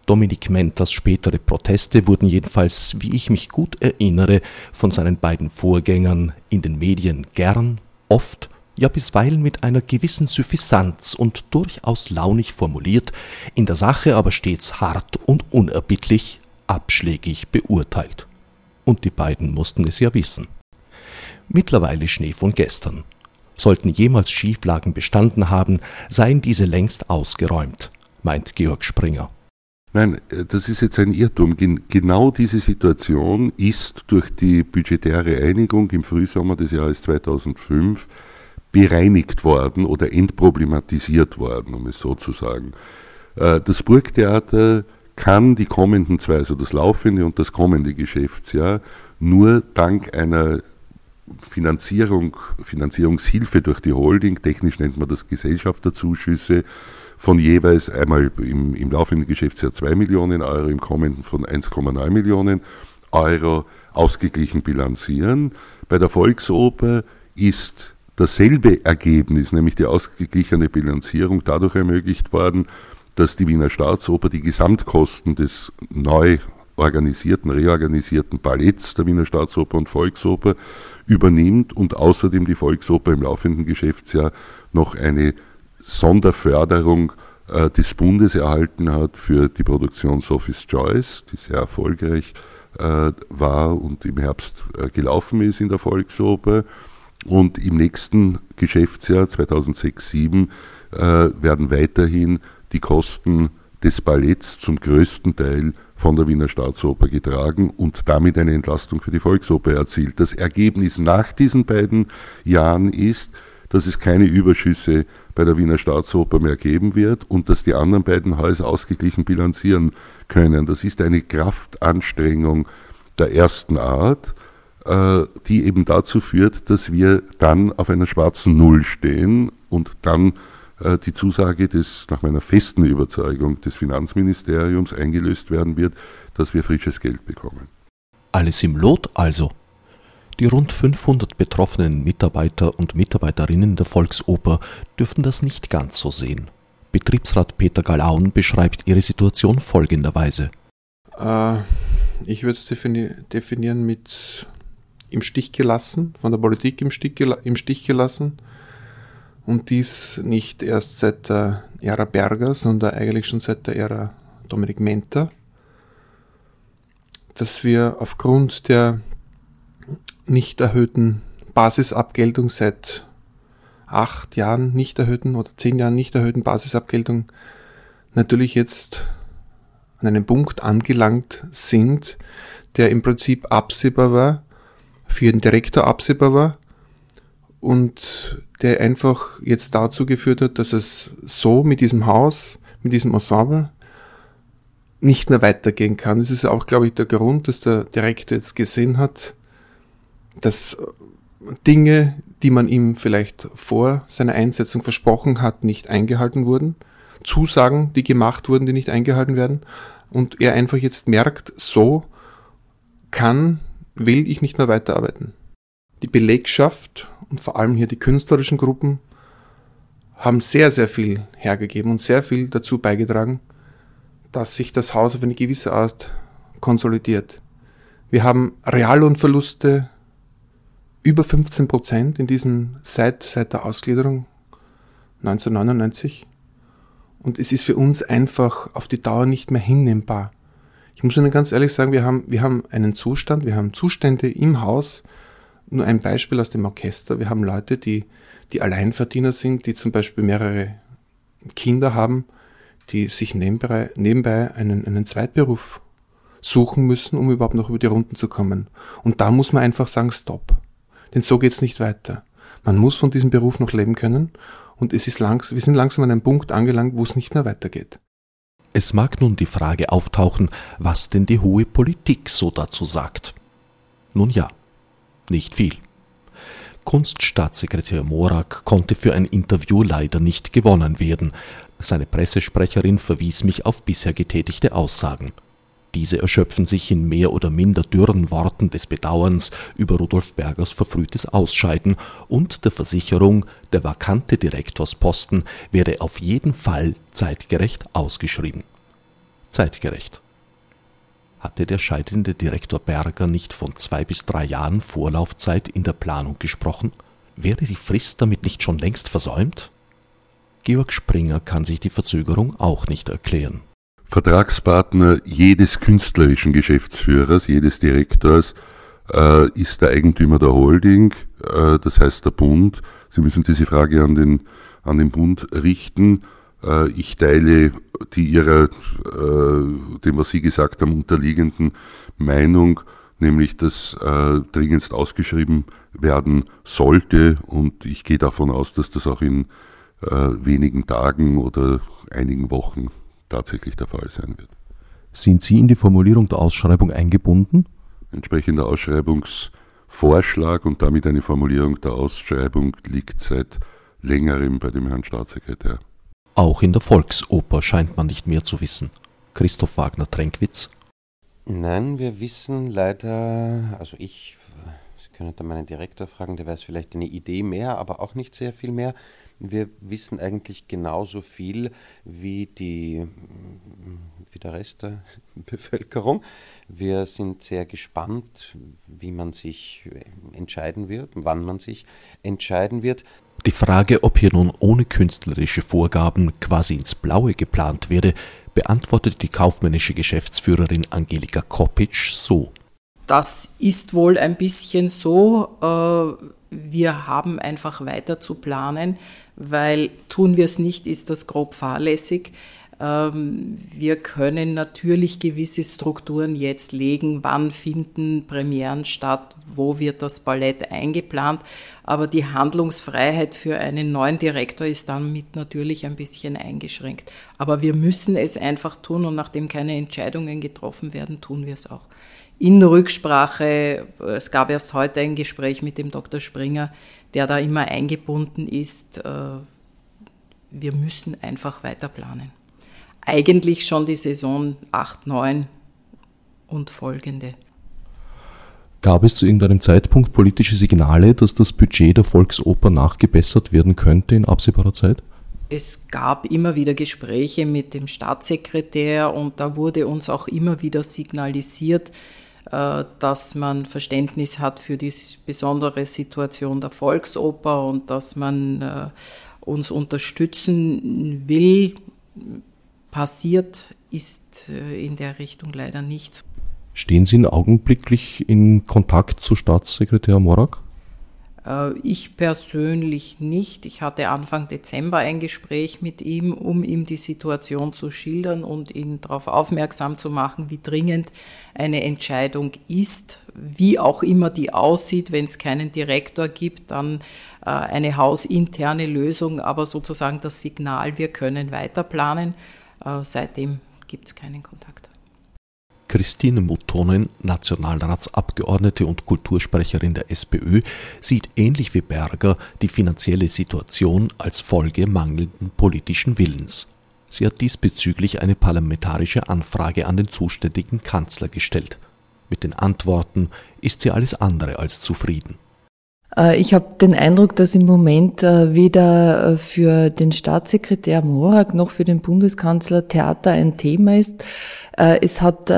Dominik Menters spätere Proteste wurden jedenfalls, wie ich mich gut erinnere, von seinen beiden Vorgängern in den Medien gern, oft, ja bisweilen mit einer gewissen Suffisanz und durchaus launig formuliert, in der Sache aber stets hart und unerbittlich, abschlägig beurteilt. Und die beiden mussten es ja wissen. Mittlerweile Schnee von gestern. Sollten jemals Schieflagen bestanden haben, seien diese längst ausgeräumt, meint Georg Springer. Nein, äh, das ist jetzt ein Irrtum. Genau diese Situation ist durch die budgetäre Einigung im Frühsommer des Jahres 2005 bereinigt worden oder entproblematisiert worden, um es so zu sagen. Äh, das Burgtheater kann die kommenden zwei, also das laufende und das kommende Geschäftsjahr, nur dank einer Finanzierung, Finanzierungshilfe durch die Holding, technisch nennt man das Gesellschafterzuschüsse, von jeweils einmal im, im laufenden Geschäftsjahr 2 Millionen Euro, im kommenden von 1,9 Millionen Euro ausgeglichen bilanzieren. Bei der Volksoper ist dasselbe Ergebnis, nämlich die ausgeglichene Bilanzierung, dadurch ermöglicht worden, dass die Wiener Staatsoper die Gesamtkosten des neu organisierten, reorganisierten Balletts der Wiener Staatsoper und Volksoper übernimmt und außerdem die Volksoper im laufenden Geschäftsjahr noch eine Sonderförderung äh, des Bundes erhalten hat für die Produktion Sophie's Choice, die sehr erfolgreich äh, war und im Herbst äh, gelaufen ist in der Volksoper. Und im nächsten Geschäftsjahr 2006-2007 äh, werden weiterhin die Kosten des Balletts zum größten Teil von der Wiener Staatsoper getragen und damit eine Entlastung für die Volksoper erzielt. Das Ergebnis nach diesen beiden Jahren ist, dass es keine Überschüsse bei der Wiener Staatsoper mehr geben wird und dass die anderen beiden Häuser ausgeglichen bilanzieren können. Das ist eine Kraftanstrengung der ersten Art, äh, die eben dazu führt, dass wir dann auf einer schwarzen Null stehen und dann die Zusage des, nach meiner festen Überzeugung, des Finanzministeriums eingelöst werden wird, dass wir frisches Geld bekommen. Alles im Lot also. Die rund 500 betroffenen Mitarbeiter und Mitarbeiterinnen der Volksoper dürften das nicht ganz so sehen. Betriebsrat Peter Galaun beschreibt ihre Situation folgenderweise. Äh, ich würde es defini definieren mit im Stich gelassen, von der Politik im Stich, im Stich gelassen und dies nicht erst seit der Ära Berger, sondern eigentlich schon seit der Ära Dominik Menter, dass wir aufgrund der nicht erhöhten Basisabgeltung seit acht Jahren nicht erhöhten oder zehn Jahren nicht erhöhten Basisabgeltung natürlich jetzt an einem Punkt angelangt sind, der im Prinzip absehbar war, für den Direktor absehbar war und der einfach jetzt dazu geführt hat, dass es so mit diesem Haus, mit diesem Ensemble nicht mehr weitergehen kann. Das ist auch, glaube ich, der Grund, dass der Direktor jetzt gesehen hat, dass Dinge, die man ihm vielleicht vor seiner Einsetzung versprochen hat, nicht eingehalten wurden. Zusagen, die gemacht wurden, die nicht eingehalten werden. Und er einfach jetzt merkt, so kann, will ich nicht mehr weiterarbeiten. Die Belegschaft und vor allem hier die künstlerischen Gruppen haben sehr, sehr viel hergegeben und sehr viel dazu beigetragen, dass sich das Haus auf eine gewisse Art konsolidiert. Wir haben Reallohnverluste über 15 Prozent in diesen seit, seit der Ausgliederung 1999. Und es ist für uns einfach auf die Dauer nicht mehr hinnehmbar. Ich muss Ihnen ganz ehrlich sagen, wir haben, wir haben einen Zustand, wir haben Zustände im Haus, nur ein Beispiel aus dem Orchester. Wir haben Leute, die, die Alleinverdiener sind, die zum Beispiel mehrere Kinder haben, die sich nebenbei, nebenbei einen, einen Zweitberuf suchen müssen, um überhaupt noch über die Runden zu kommen. Und da muss man einfach sagen, stopp. Denn so geht's nicht weiter. Man muss von diesem Beruf noch leben können und es ist langs wir sind langsam an einem Punkt angelangt, wo es nicht mehr weitergeht. Es mag nun die Frage auftauchen, was denn die hohe Politik so dazu sagt. Nun ja, nicht viel. Kunststaatssekretär Morak konnte für ein Interview leider nicht gewonnen werden. Seine Pressesprecherin verwies mich auf bisher getätigte Aussagen. Diese erschöpfen sich in mehr oder minder dürren Worten des Bedauerns über Rudolf Bergers verfrühtes Ausscheiden und der Versicherung, der vakante Direktorsposten wäre auf jeden Fall zeitgerecht ausgeschrieben. Zeitgerecht hatte der scheidende Direktor Berger nicht von zwei bis drei Jahren Vorlaufzeit in der Planung gesprochen? Wäre die Frist damit nicht schon längst versäumt? Georg Springer kann sich die Verzögerung auch nicht erklären. Vertragspartner jedes künstlerischen Geschäftsführers, jedes Direktors äh, ist der Eigentümer der Holding, äh, das heißt der Bund. Sie müssen diese Frage an den, an den Bund richten. Äh, ich teile die ihrer, äh, dem was Sie gesagt haben, unterliegenden Meinung, nämlich dass äh, dringendst ausgeschrieben werden sollte und ich gehe davon aus, dass das auch in wenigen Tagen oder einigen Wochen tatsächlich der Fall sein wird. Sind Sie in die Formulierung der Ausschreibung eingebunden? Entsprechender Ausschreibungsvorschlag und damit eine Formulierung der Ausschreibung liegt seit längerem bei dem Herrn Staatssekretär. Auch in der Volksoper scheint man nicht mehr zu wissen. Christoph Wagner-Tränkwitz. Nein, wir wissen leider, also ich, Sie können da meinen Direktor fragen, der weiß vielleicht eine Idee mehr, aber auch nicht sehr viel mehr. Wir wissen eigentlich genauso viel wie, die, wie der Rest der Bevölkerung. Wir sind sehr gespannt, wie man sich entscheiden wird, wann man sich entscheiden wird. Die Frage, ob hier nun ohne künstlerische Vorgaben quasi ins Blaue geplant werde, beantwortet die kaufmännische Geschäftsführerin Angelika Kopic so. Das ist wohl ein bisschen so. Äh, wir haben einfach weiter zu planen, weil tun wir es nicht, ist das grob fahrlässig. Ähm, wir können natürlich gewisse Strukturen jetzt legen, wann finden Premieren statt, wo wird das Ballett eingeplant, aber die Handlungsfreiheit für einen neuen Direktor ist damit natürlich ein bisschen eingeschränkt. Aber wir müssen es einfach tun und nachdem keine Entscheidungen getroffen werden, tun wir es auch. In Rücksprache, es gab erst heute ein Gespräch mit dem Dr. Springer, der da immer eingebunden ist. Äh, wir müssen einfach weiter planen eigentlich schon die Saison 8, 9 und folgende. Gab es zu irgendeinem Zeitpunkt politische Signale, dass das Budget der Volksoper nachgebessert werden könnte in absehbarer Zeit? Es gab immer wieder Gespräche mit dem Staatssekretär und da wurde uns auch immer wieder signalisiert, äh, dass man Verständnis hat für die besondere Situation der Volksoper und dass man äh, uns unterstützen will passiert ist äh, in der Richtung leider nichts. Stehen Sie augenblicklich in Kontakt zu Staatssekretär Morak? Äh, ich persönlich nicht. Ich hatte Anfang Dezember ein Gespräch mit ihm, um ihm die Situation zu schildern und ihn darauf aufmerksam zu machen, wie dringend eine Entscheidung ist, wie auch immer die aussieht, wenn es keinen Direktor gibt, dann äh, eine hausinterne Lösung, aber sozusagen das Signal, wir können weiter planen. Äh, seitdem gibt es keinen Kontakt. Christine Muttonen, Nationalratsabgeordnete und Kultursprecherin der SPÖ, sieht ähnlich wie Berger die finanzielle Situation als Folge mangelnden politischen Willens. Sie hat diesbezüglich eine parlamentarische Anfrage an den zuständigen Kanzler gestellt. Mit den Antworten ist sie alles andere als zufrieden. Äh, ich habe den Eindruck, dass im Moment äh, weder äh, für den Staatssekretär Morak noch für den Bundeskanzler Theater ein Thema ist. Es hat,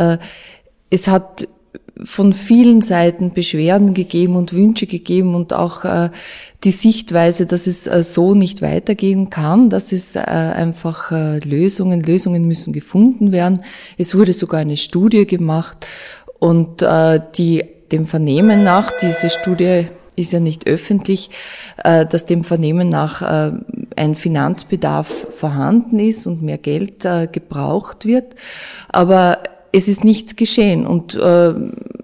es hat von vielen Seiten Beschwerden gegeben und Wünsche gegeben und auch die Sichtweise, dass es so nicht weitergehen kann, dass es einfach Lösungen, Lösungen müssen gefunden werden. Es wurde sogar eine Studie gemacht und die dem Vernehmen nach, diese Studie ist ja nicht öffentlich, äh, dass dem Vernehmen nach äh, ein Finanzbedarf vorhanden ist und mehr Geld äh, gebraucht wird. Aber es ist nichts geschehen und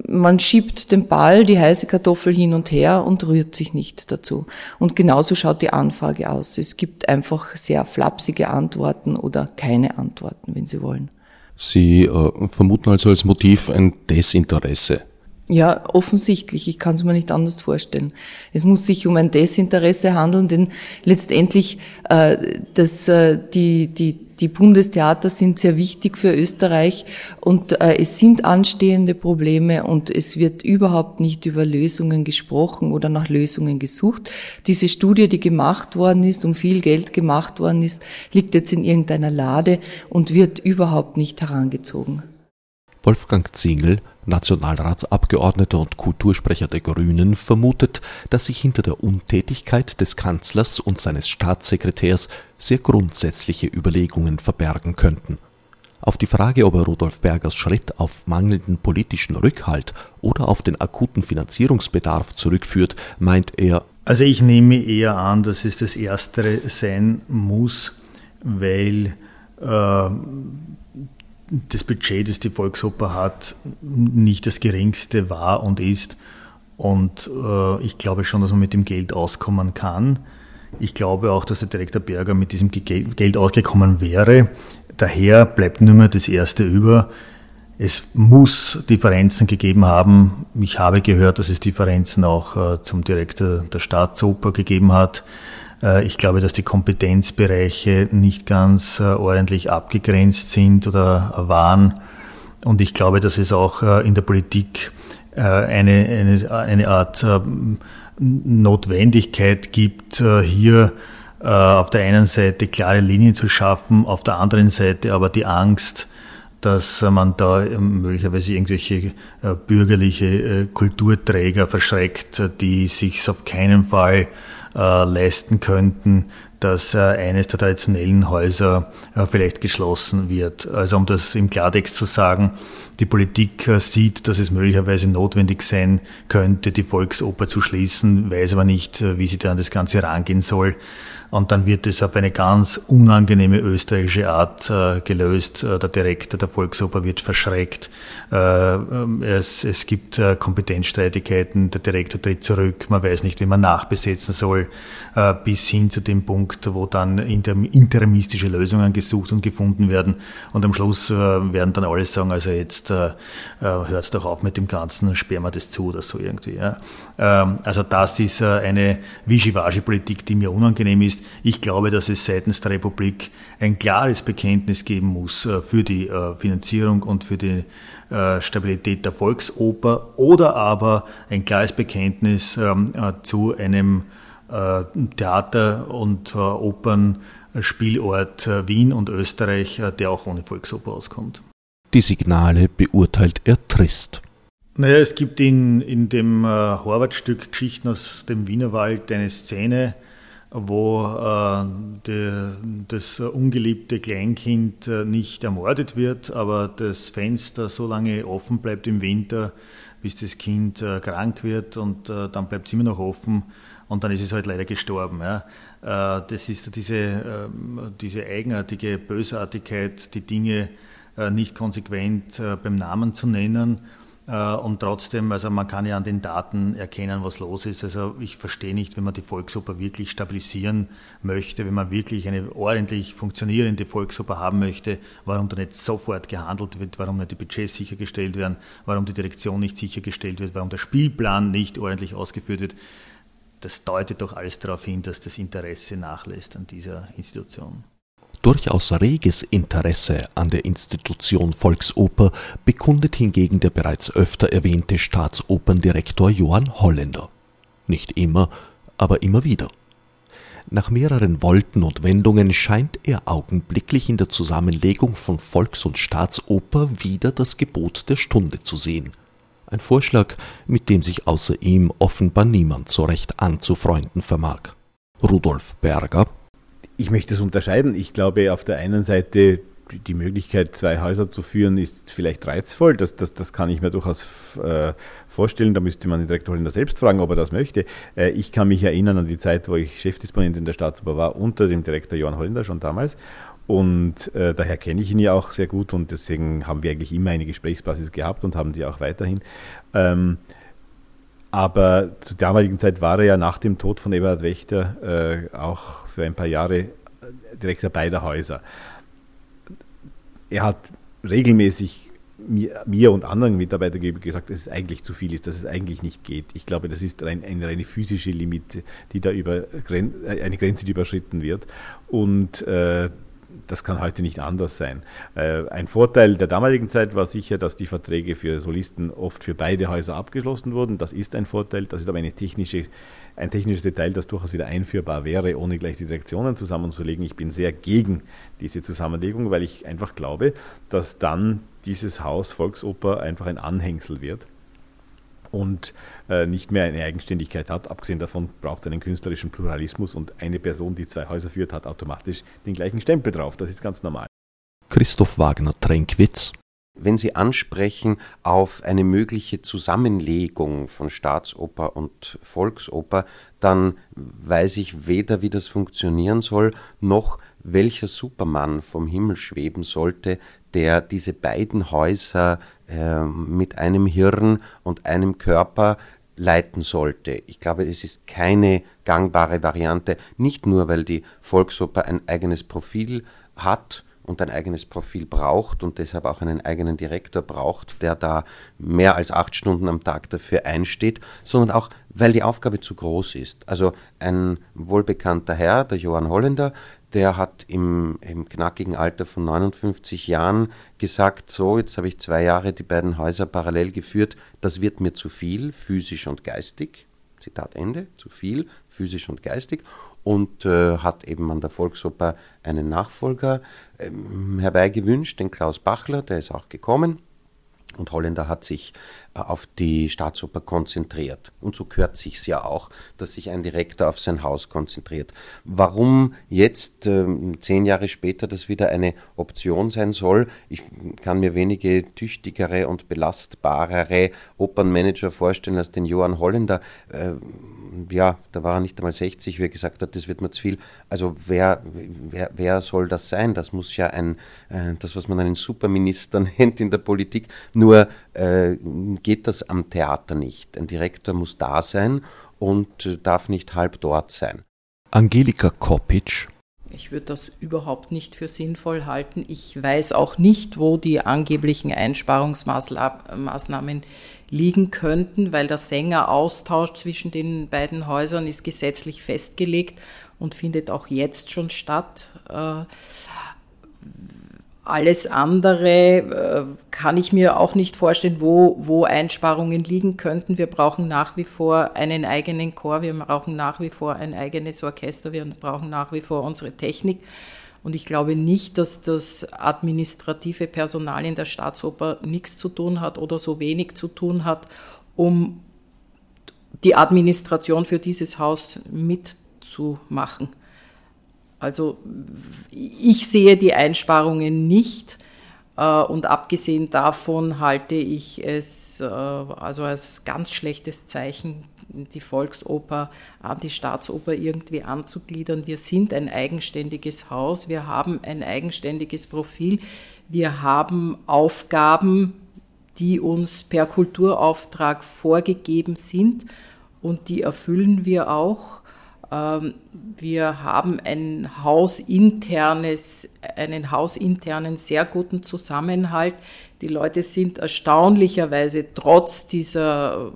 man schiebt den Ball, die heiße Kartoffel hin und her und rührt sich nicht dazu. Und genauso schaut die Anfrage aus. Es gibt einfach sehr flapsige Antworten oder keine Antworten, wenn Sie wollen. Sie äh, vermuten also als Motiv ein Desinteresse ja, offensichtlich. Ich kann es mir nicht anders vorstellen. Es muss sich um ein Desinteresse handeln, denn letztendlich äh, das, äh, die, die, die Bundestheater sind sehr wichtig für Österreich und äh, es sind anstehende Probleme und es wird überhaupt nicht über Lösungen gesprochen oder nach Lösungen gesucht. Diese Studie, die gemacht worden ist, um viel Geld gemacht worden ist, liegt jetzt in irgendeiner Lade und wird überhaupt nicht herangezogen. Wolfgang Zingel, Nationalratsabgeordneter und Kultursprecher der Grünen, vermutet, dass sich hinter der Untätigkeit des Kanzlers und seines Staatssekretärs sehr grundsätzliche Überlegungen verbergen könnten. Auf die Frage, ob er Rudolf Bergers Schritt auf mangelnden politischen Rückhalt oder auf den akuten Finanzierungsbedarf zurückführt, meint er, also ich nehme eher an, dass es das Erstere sein muss, weil äh, das Budget, das die Volksoper hat, nicht das geringste war und ist. Und äh, ich glaube schon, dass man mit dem Geld auskommen kann. Ich glaube auch, dass der Direktor Berger mit diesem Geld ausgekommen wäre. Daher bleibt nur mehr das Erste über. Es muss Differenzen gegeben haben. Ich habe gehört, dass es Differenzen auch äh, zum Direktor der Staatsoper gegeben hat. Äh, ich glaube, dass die Kompetenzbereiche nicht ganz äh, ordentlich abgegrenzt sind oder waren. Und ich glaube, dass es auch äh, in der Politik eine, eine, eine Art Notwendigkeit gibt, hier auf der einen Seite klare Linien zu schaffen, auf der anderen Seite aber die Angst, dass man da möglicherweise irgendwelche bürgerliche Kulturträger verschreckt, die sich auf keinen Fall äh, leisten könnten, dass äh, eines der traditionellen Häuser äh, vielleicht geschlossen wird. Also um das im Klartext zu sagen, die Politik äh, sieht, dass es möglicherweise notwendig sein könnte, die Volksoper zu schließen, weiß aber nicht, äh, wie sie dann das Ganze rangehen soll und dann wird es auf eine ganz unangenehme österreichische Art äh, gelöst. Der Direktor der Volksoper wird verschreckt. Äh, ähm, es, es gibt Kompetenzstreitigkeiten. Der Direktor tritt zurück. Man weiß nicht, wie man nachbesetzen soll, bis hin zu dem Punkt, wo dann interimistische Lösungen gesucht und gefunden werden. Und am Schluss werden dann alle sagen, also jetzt hört es doch auf mit dem Ganzen, sperren wir das zu oder so irgendwie. Ja. Ähm, also das ist eine Wischiwaschi-Politik, die mir unangenehm ist. Ich glaube, dass es seitens der Republik ein klares Bekenntnis geben muss äh, für die äh, Finanzierung und für die äh, Stabilität der Volksoper oder aber ein klares Bekenntnis ähm, zu einem Theater- und Opernspielort Wien und Österreich, der auch ohne Volksoper auskommt. Die Signale beurteilt er trist. Naja, es gibt in, in dem äh, Horvath-Stück Geschichten aus dem Wienerwald eine Szene, wo äh, de, das ungeliebte Kleinkind äh, nicht ermordet wird, aber das Fenster so lange offen bleibt im Winter, bis das Kind äh, krank wird und äh, dann bleibt es immer noch offen und dann ist es halt leider gestorben. Ja. Äh, das ist diese, ähm, diese eigenartige Bösartigkeit, die Dinge nicht konsequent beim Namen zu nennen äh, und trotzdem, also man kann ja an den Daten erkennen, was los ist. Also ich verstehe nicht, wenn man die Volksoper wirklich stabilisieren möchte, wenn man wirklich eine ordentlich funktionierende Volksoper haben möchte, warum da nicht sofort gehandelt wird, warum nicht die Budgets sichergestellt werden, warum die Direktion nicht sichergestellt wird, warum der Spielplan nicht ordentlich ausgeführt wird. Das deutet doch alles darauf hin, dass das Interesse nachlässt an dieser Institution. Durchaus reges Interesse an der Institution Volksoper bekundet hingegen der bereits öfter erwähnte Staatsoperndirektor Johann Holländer. Nicht immer, aber immer wieder. Nach mehreren Wolten und Wendungen scheint er augenblicklich in der Zusammenlegung von Volks- und Staatsoper wieder das Gebot der Stunde zu sehen. Ein Vorschlag, mit dem sich außer ihm offenbar niemand so recht anzufreunden vermag. Rudolf Berger ich möchte es unterscheiden. Ich glaube, auf der einen Seite die Möglichkeit, zwei Häuser zu führen, ist vielleicht reizvoll. Das, das, das kann ich mir durchaus äh, vorstellen. Da müsste man den Direktor Holländer selbst fragen, ob er das möchte. Äh, ich kann mich erinnern an die Zeit, wo ich Chefdisponent in der Staatsoper war, unter dem Direktor Johann Holländer schon damals. Und äh, daher kenne ich ihn ja auch sehr gut und deswegen haben wir eigentlich immer eine Gesprächsbasis gehabt und haben die auch weiterhin. Ähm, aber zur damaligen Zeit war er ja nach dem Tod von Eberhard Wächter äh, auch für ein paar Jahre äh, Direktor beider Häuser. Er hat regelmäßig mir, mir und anderen Mitarbeitern gesagt, dass es eigentlich zu viel ist, dass es eigentlich nicht geht. Ich glaube, das ist rein, eine reine physische Limite, die da über äh, eine Grenze, die überschritten wird. Und äh, das kann heute nicht anders sein. Äh, ein Vorteil der damaligen Zeit war sicher, dass die Verträge für Solisten oft für beide Häuser abgeschlossen wurden. Das ist ein Vorteil. Das ist aber eine technische, ein technisches Detail, das durchaus wieder einführbar wäre, ohne gleich die Direktionen zusammenzulegen. Ich bin sehr gegen diese Zusammenlegung, weil ich einfach glaube, dass dann dieses Haus Volksoper einfach ein Anhängsel wird und äh, nicht mehr eine Eigenständigkeit hat. Abgesehen davon braucht es einen künstlerischen Pluralismus und eine Person, die zwei Häuser führt, hat automatisch den gleichen Stempel drauf. Das ist ganz normal. Christoph Wagner Tränkwitz wenn Sie ansprechen auf eine mögliche Zusammenlegung von Staatsoper und Volksoper, dann weiß ich weder, wie das funktionieren soll, noch welcher Supermann vom Himmel schweben sollte, der diese beiden Häuser äh, mit einem Hirn und einem Körper leiten sollte. Ich glaube, es ist keine gangbare Variante, nicht nur, weil die Volksoper ein eigenes Profil hat, und ein eigenes Profil braucht und deshalb auch einen eigenen Direktor braucht, der da mehr als acht Stunden am Tag dafür einsteht, sondern auch, weil die Aufgabe zu groß ist. Also ein wohlbekannter Herr, der Johann Holländer, der hat im, im knackigen Alter von 59 Jahren gesagt, so, jetzt habe ich zwei Jahre die beiden Häuser parallel geführt, das wird mir zu viel, physisch und geistig. Zitat Ende, zu viel, physisch und geistig und äh, hat eben an der Volksoper einen Nachfolger ähm, herbeigewünscht, den Klaus Bachler, der ist auch gekommen. Und Holländer hat sich äh, auf die Staatsoper konzentriert. Und so gehört sich's ja auch, dass sich ein Direktor auf sein Haus konzentriert. Warum jetzt äh, zehn Jahre später das wieder eine Option sein soll, ich kann mir wenige tüchtigere und belastbarere Opernmanager vorstellen als den Johann Holländer. Ja, da war er nicht einmal 60, wie er gesagt hat, das wird mir zu viel. Also wer, wer, wer soll das sein? Das muss ja ein, äh, das, was man einen Superminister nennt in der Politik, nur äh, geht das am Theater nicht. Ein Direktor muss da sein und äh, darf nicht halb dort sein. Angelika Kopic ich würde das überhaupt nicht für sinnvoll halten. Ich weiß auch nicht, wo die angeblichen Einsparungsmaßnahmen liegen könnten, weil der Sängeraustausch zwischen den beiden Häusern ist gesetzlich festgelegt und findet auch jetzt schon statt. Äh, alles andere äh, kann ich mir auch nicht vorstellen, wo, wo Einsparungen liegen könnten. Wir brauchen nach wie vor einen eigenen Chor, wir brauchen nach wie vor ein eigenes Orchester, wir brauchen nach wie vor unsere Technik. Und ich glaube nicht, dass das administrative Personal in der Staatsoper nichts zu tun hat oder so wenig zu tun hat, um die Administration für dieses Haus mitzumachen. Also ich sehe die Einsparungen nicht. Äh, und abgesehen davon halte ich es äh, also als ganz schlechtes Zeichen, die Volksoper an die Staatsoper irgendwie anzugliedern. Wir sind ein eigenständiges Haus, wir haben ein eigenständiges Profil, wir haben Aufgaben, die uns per Kulturauftrag vorgegeben sind und die erfüllen wir auch. Ähm, wir haben ein hausinternes, einen hausinternen sehr guten Zusammenhalt. Die Leute sind erstaunlicherweise trotz dieser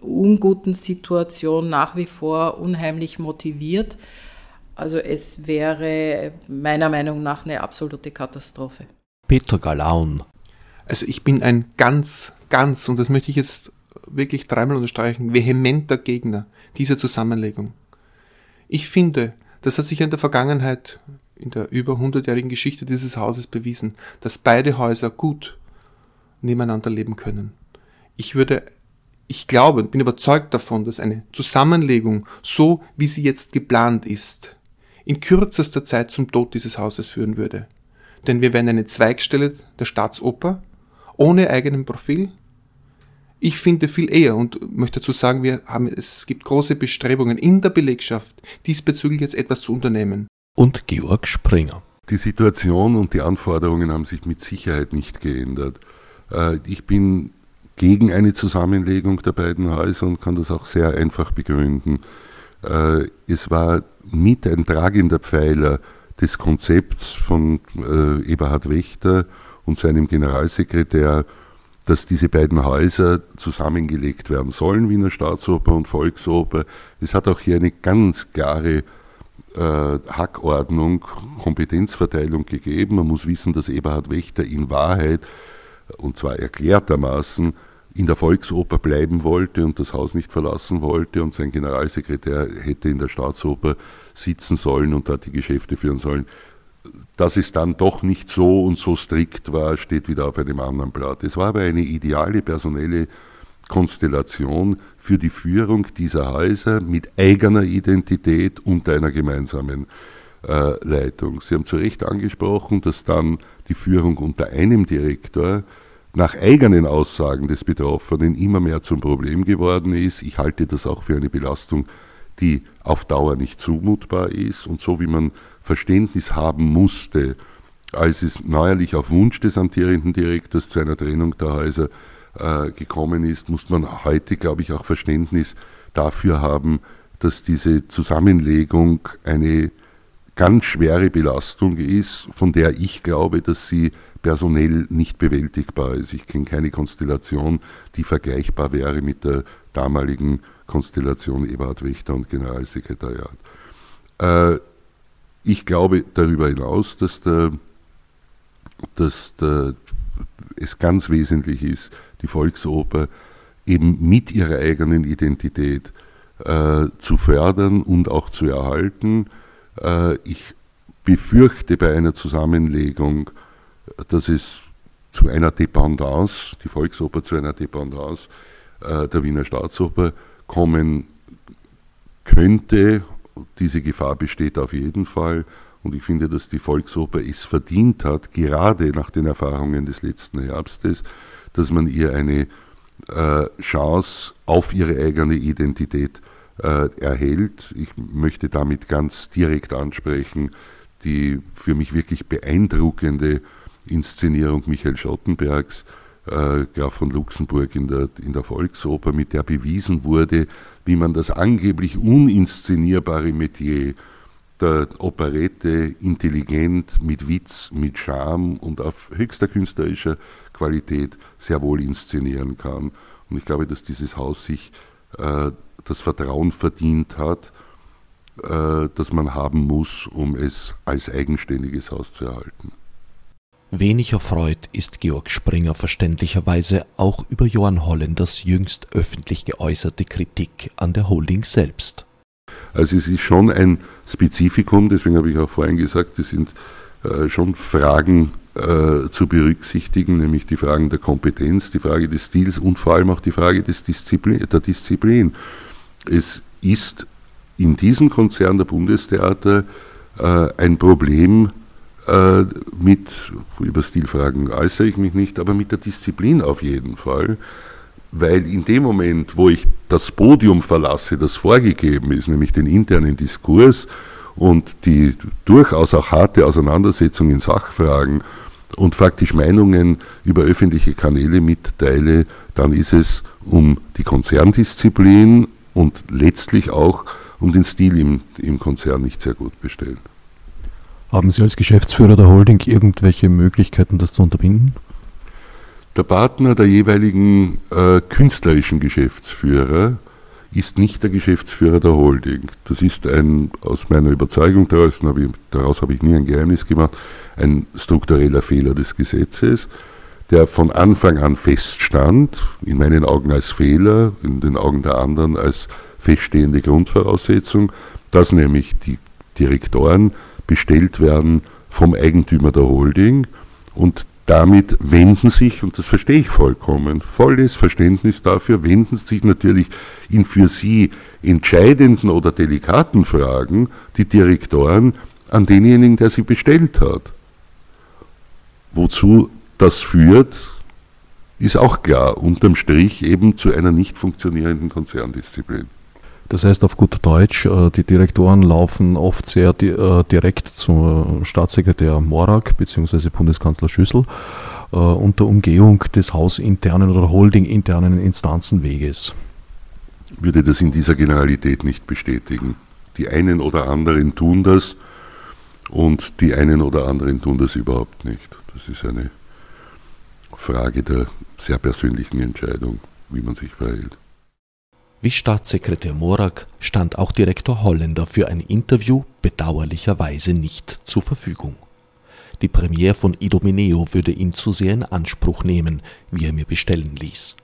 unguten Situation nach wie vor unheimlich motiviert. Also es wäre meiner Meinung nach eine absolute Katastrophe. Peter Galaun. Also ich bin ein ganz, ganz, und das möchte ich jetzt wirklich dreimal unterstreichen, vehementer Gegner dieser Zusammenlegung. Ich finde, das hat sich in der Vergangenheit, in der über 100-jährigen Geschichte dieses Hauses bewiesen, dass beide Häuser gut nebeneinander leben können. Ich würde, ich glaube und bin überzeugt davon, dass eine Zusammenlegung, so wie sie jetzt geplant ist, in kürzester Zeit zum Tod dieses Hauses führen würde. Denn wir wären eine Zweigstelle der Staatsoper, ohne eigenen Profil, ich finde viel eher und möchte dazu sagen, wir haben, es gibt große Bestrebungen in der Belegschaft, diesbezüglich jetzt etwas zu unternehmen. Und Georg Springer. Die Situation und die Anforderungen haben sich mit Sicherheit nicht geändert. Äh, ich bin gegen eine Zusammenlegung der beiden Häuser und kann das auch sehr einfach begründen. Äh, es war mit ein tragender Pfeiler des Konzepts von äh, Eberhard Wächter und seinem Generalsekretär, dass diese beiden Häuser zusammengelegt werden sollen, Wiener Staatsoper und Volksoper. Es hat auch hier eine ganz klare äh, Hackordnung, Kompetenzverteilung gegeben. Man muss wissen, dass Eberhard Wächter in Wahrheit, und zwar erklärtermaßen, in der Volksoper bleiben wollte und das Haus nicht verlassen wollte und sein Generalsekretär hätte in der Staatsoper sitzen sollen und dort die Geschäfte führen sollen dass es dann doch nicht so und so strikt war, steht wieder auf einem anderen Blatt. Es war aber eine ideale personelle Konstellation für die Führung dieser Häuser mit eigener Identität und einer gemeinsamen äh, Leitung. Sie haben zu Recht angesprochen, dass dann die Führung unter einem Direktor nach eigenen Aussagen des Betroffenen immer mehr zum Problem geworden ist. Ich halte das auch für eine Belastung die auf Dauer nicht zumutbar ist und so wie man Verständnis haben musste, als es neuerlich auf Wunsch des amtierenden Direktors zu einer Trennung der Häuser äh, gekommen ist, muss man heute, glaube ich, auch Verständnis dafür haben, dass diese Zusammenlegung eine ganz schwere Belastung ist, von der ich glaube, dass sie personell nicht bewältigbar ist. Ich kenne keine Konstellation, die vergleichbar wäre mit der damaligen Konstellation Eberhard Wächter und Generalsekretariat. Äh, ich glaube darüber hinaus, dass, der, dass der, es ganz wesentlich ist, die Volksoper eben mit ihrer eigenen Identität äh, zu fördern und auch zu erhalten. Äh, ich befürchte bei einer Zusammenlegung, dass es zu einer Dependance, die Volksoper zu einer Dependance äh, der Wiener Staatsoper kommen könnte. Diese Gefahr besteht auf jeden Fall. Und ich finde, dass die Volksoper es verdient hat, gerade nach den Erfahrungen des letzten Herbstes, dass man ihr eine äh, Chance auf ihre eigene Identität äh, erhält. Ich möchte damit ganz direkt ansprechen, die für mich wirklich beeindruckende Inszenierung Michael Schottenbergs, äh, Graf von Luxemburg in der, in der Volksoper, mit der bewiesen wurde, wie man das angeblich uninszenierbare Metier der Operette intelligent, mit Witz, mit Charme und auf höchster künstlerischer Qualität sehr wohl inszenieren kann. Und ich glaube, dass dieses Haus sich äh, das Vertrauen verdient hat, äh, das man haben muss, um es als eigenständiges Haus zu erhalten. Wenig erfreut ist Georg Springer verständlicherweise auch über Johann Holländers jüngst öffentlich geäußerte Kritik an der Holding selbst. Also es ist schon ein Spezifikum, deswegen habe ich auch vorhin gesagt, es sind äh, schon Fragen äh, zu berücksichtigen, nämlich die Fragen der Kompetenz, die Frage des Stils und vor allem auch die Frage des Disziplin, der Disziplin. Es ist in diesem Konzern der Bundestheater äh, ein Problem äh, mit, über Stilfragen äußere ich mich nicht, aber mit der Disziplin auf jeden Fall, weil in dem Moment, wo ich das Podium verlasse, das vorgegeben ist, nämlich den internen Diskurs und die durchaus auch harte Auseinandersetzung in Sachfragen und faktisch Meinungen über öffentliche Kanäle mitteile, dann ist es um die Konzerndisziplin und letztlich auch um den Stil im, im Konzern nicht sehr gut bestellt. Haben Sie als Geschäftsführer der Holding irgendwelche Möglichkeiten, das zu unterbinden? Der Partner der jeweiligen äh, künstlerischen Geschäftsführer ist nicht der Geschäftsführer der Holding. Das ist ein, aus meiner Überzeugung daraus, habe ich, daraus habe ich nie ein Geheimnis gemacht, ein struktureller Fehler des Gesetzes, der von Anfang an feststand, in meinen Augen als Fehler, in den Augen der anderen als feststehende Grundvoraussetzung, dass nämlich die Direktoren bestellt werden vom Eigentümer der Holding und damit wenden sich, und das verstehe ich vollkommen, volles Verständnis dafür, wenden sich natürlich in für sie entscheidenden oder delikaten Fragen die Direktoren an denjenigen, der sie bestellt hat. Wozu das führt, ist auch klar, unterm Strich eben zu einer nicht funktionierenden Konzerndisziplin. Das heißt auf gut Deutsch, äh, die Direktoren laufen oft sehr äh, direkt zum Staatssekretär Morak bzw. Bundeskanzler Schüssel äh, unter Umgehung des hausinternen oder holdinginternen Instanzenweges. Ich würde das in dieser Generalität nicht bestätigen. Die einen oder anderen tun das und die einen oder anderen tun das überhaupt nicht. Das ist eine Frage der sehr persönlichen Entscheidung, wie man sich verhält. Wie Staatssekretär Morak stand auch Direktor Holländer für ein Interview bedauerlicherweise nicht zur Verfügung. Die Premiere von Idomeneo würde ihn zu sehr in Anspruch nehmen, wie er mir bestellen ließ.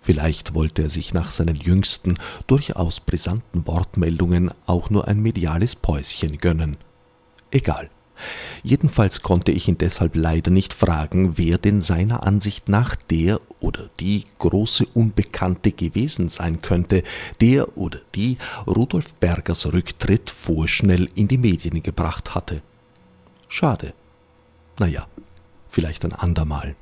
Vielleicht wollte er sich nach seinen jüngsten, durchaus brisanten Wortmeldungen auch nur ein mediales Päuschen gönnen. Egal. Jedenfalls konnte ich ihn deshalb leider nicht fragen, wer denn seiner Ansicht nach der oder die große Unbekannte gewesen sein könnte, der oder die Rudolf Bergers Rücktritt vorschnell in die Medien gebracht hatte. Schade. Naja, vielleicht ein andermal.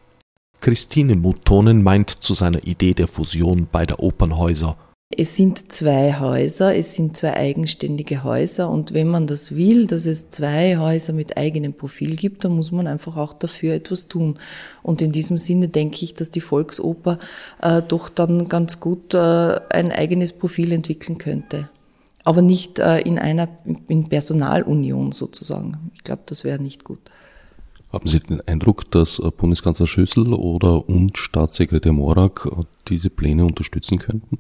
Christine Muttonen meint zu seiner Idee der Fusion beider Opernhäuser Es sind zwei Häuser, es sind zwei eigenständige Häuser und wenn man das will, dass es zwei Häuser mit eigenem Profil gibt, dann muss man einfach auch dafür etwas tun. Und in diesem Sinne denke ich, dass die Volksoper äh, doch dann ganz gut äh, ein eigenes Profil entwickeln könnte. Aber nicht äh, in einer in Personalunion sozusagen. Ich glaube, das wäre nicht gut. Haben Sie den Eindruck, dass äh, Bundeskanzler Schüssel oder und Staatssekretär Morak äh, diese Pläne unterstützen könnten?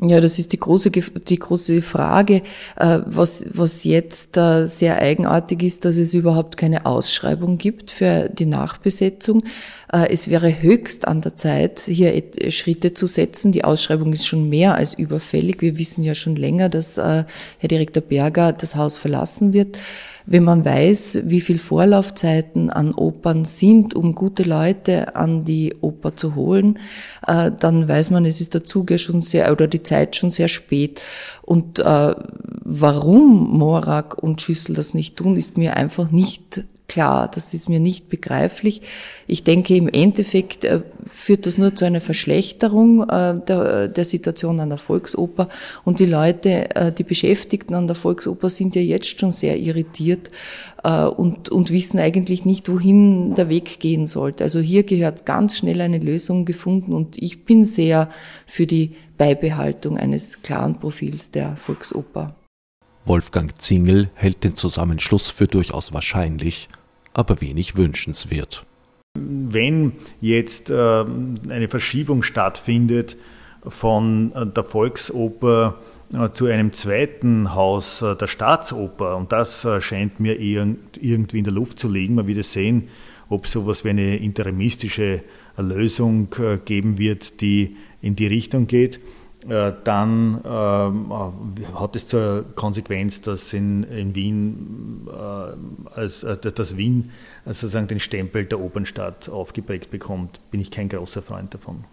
Ja, das ist die große, die große Frage. Äh, was, was jetzt sehr eigenartig ist, dass es überhaupt keine Ausschreibung gibt für die Nachbesetzung. Es wäre höchst an der Zeit, hier Schritte zu setzen. Die Ausschreibung ist schon mehr als überfällig. Wir wissen ja schon länger, dass Herr Direktor Berger das Haus verlassen wird. Wenn man weiß, wie viel Vorlaufzeiten an Opern sind, um gute Leute an die Oper zu holen, äh, dann weiß man, es ist der Zug ja schon sehr, oder die Zeit schon sehr spät. Und äh, warum Morak und Schüssel das nicht tun, ist mir einfach nicht klar. Das ist mir nicht begreiflich. Ich denke, im Endeffekt äh, führt das nur zu einer Verschlechterung äh, der, der Situation an der Volksoper. Und die Leute, äh, die Beschäftigten an der Volksoper sind ja jetzt schon sehr irritiert und, und wissen eigentlich nicht, wohin der Weg gehen sollte. Also hier gehört ganz schnell eine Lösung gefunden und ich bin sehr für die Beibehaltung eines klaren Profils der Volksoper. Wolfgang Zingel hält den Zusammenschluss für durchaus wahrscheinlich aber wenig wünschenswert. Wenn jetzt äh, eine Verschiebung stattfindet von äh, der Volksoper äh, zu einem zweiten Haus der Staatsoper, und das scheint mir irgendwie in der Luft zu liegen, man wird sehen, ob es sowas wie eine interimistische Lösung geben wird, die in die Richtung geht. Äh, dann äh, hat es zur Konsequenz, dass in, in Wien, äh, als, äh, dass Wien sozusagen den Stempel der Opernstadt aufgeprägt bekommt, bin ich kein großer Freund davon.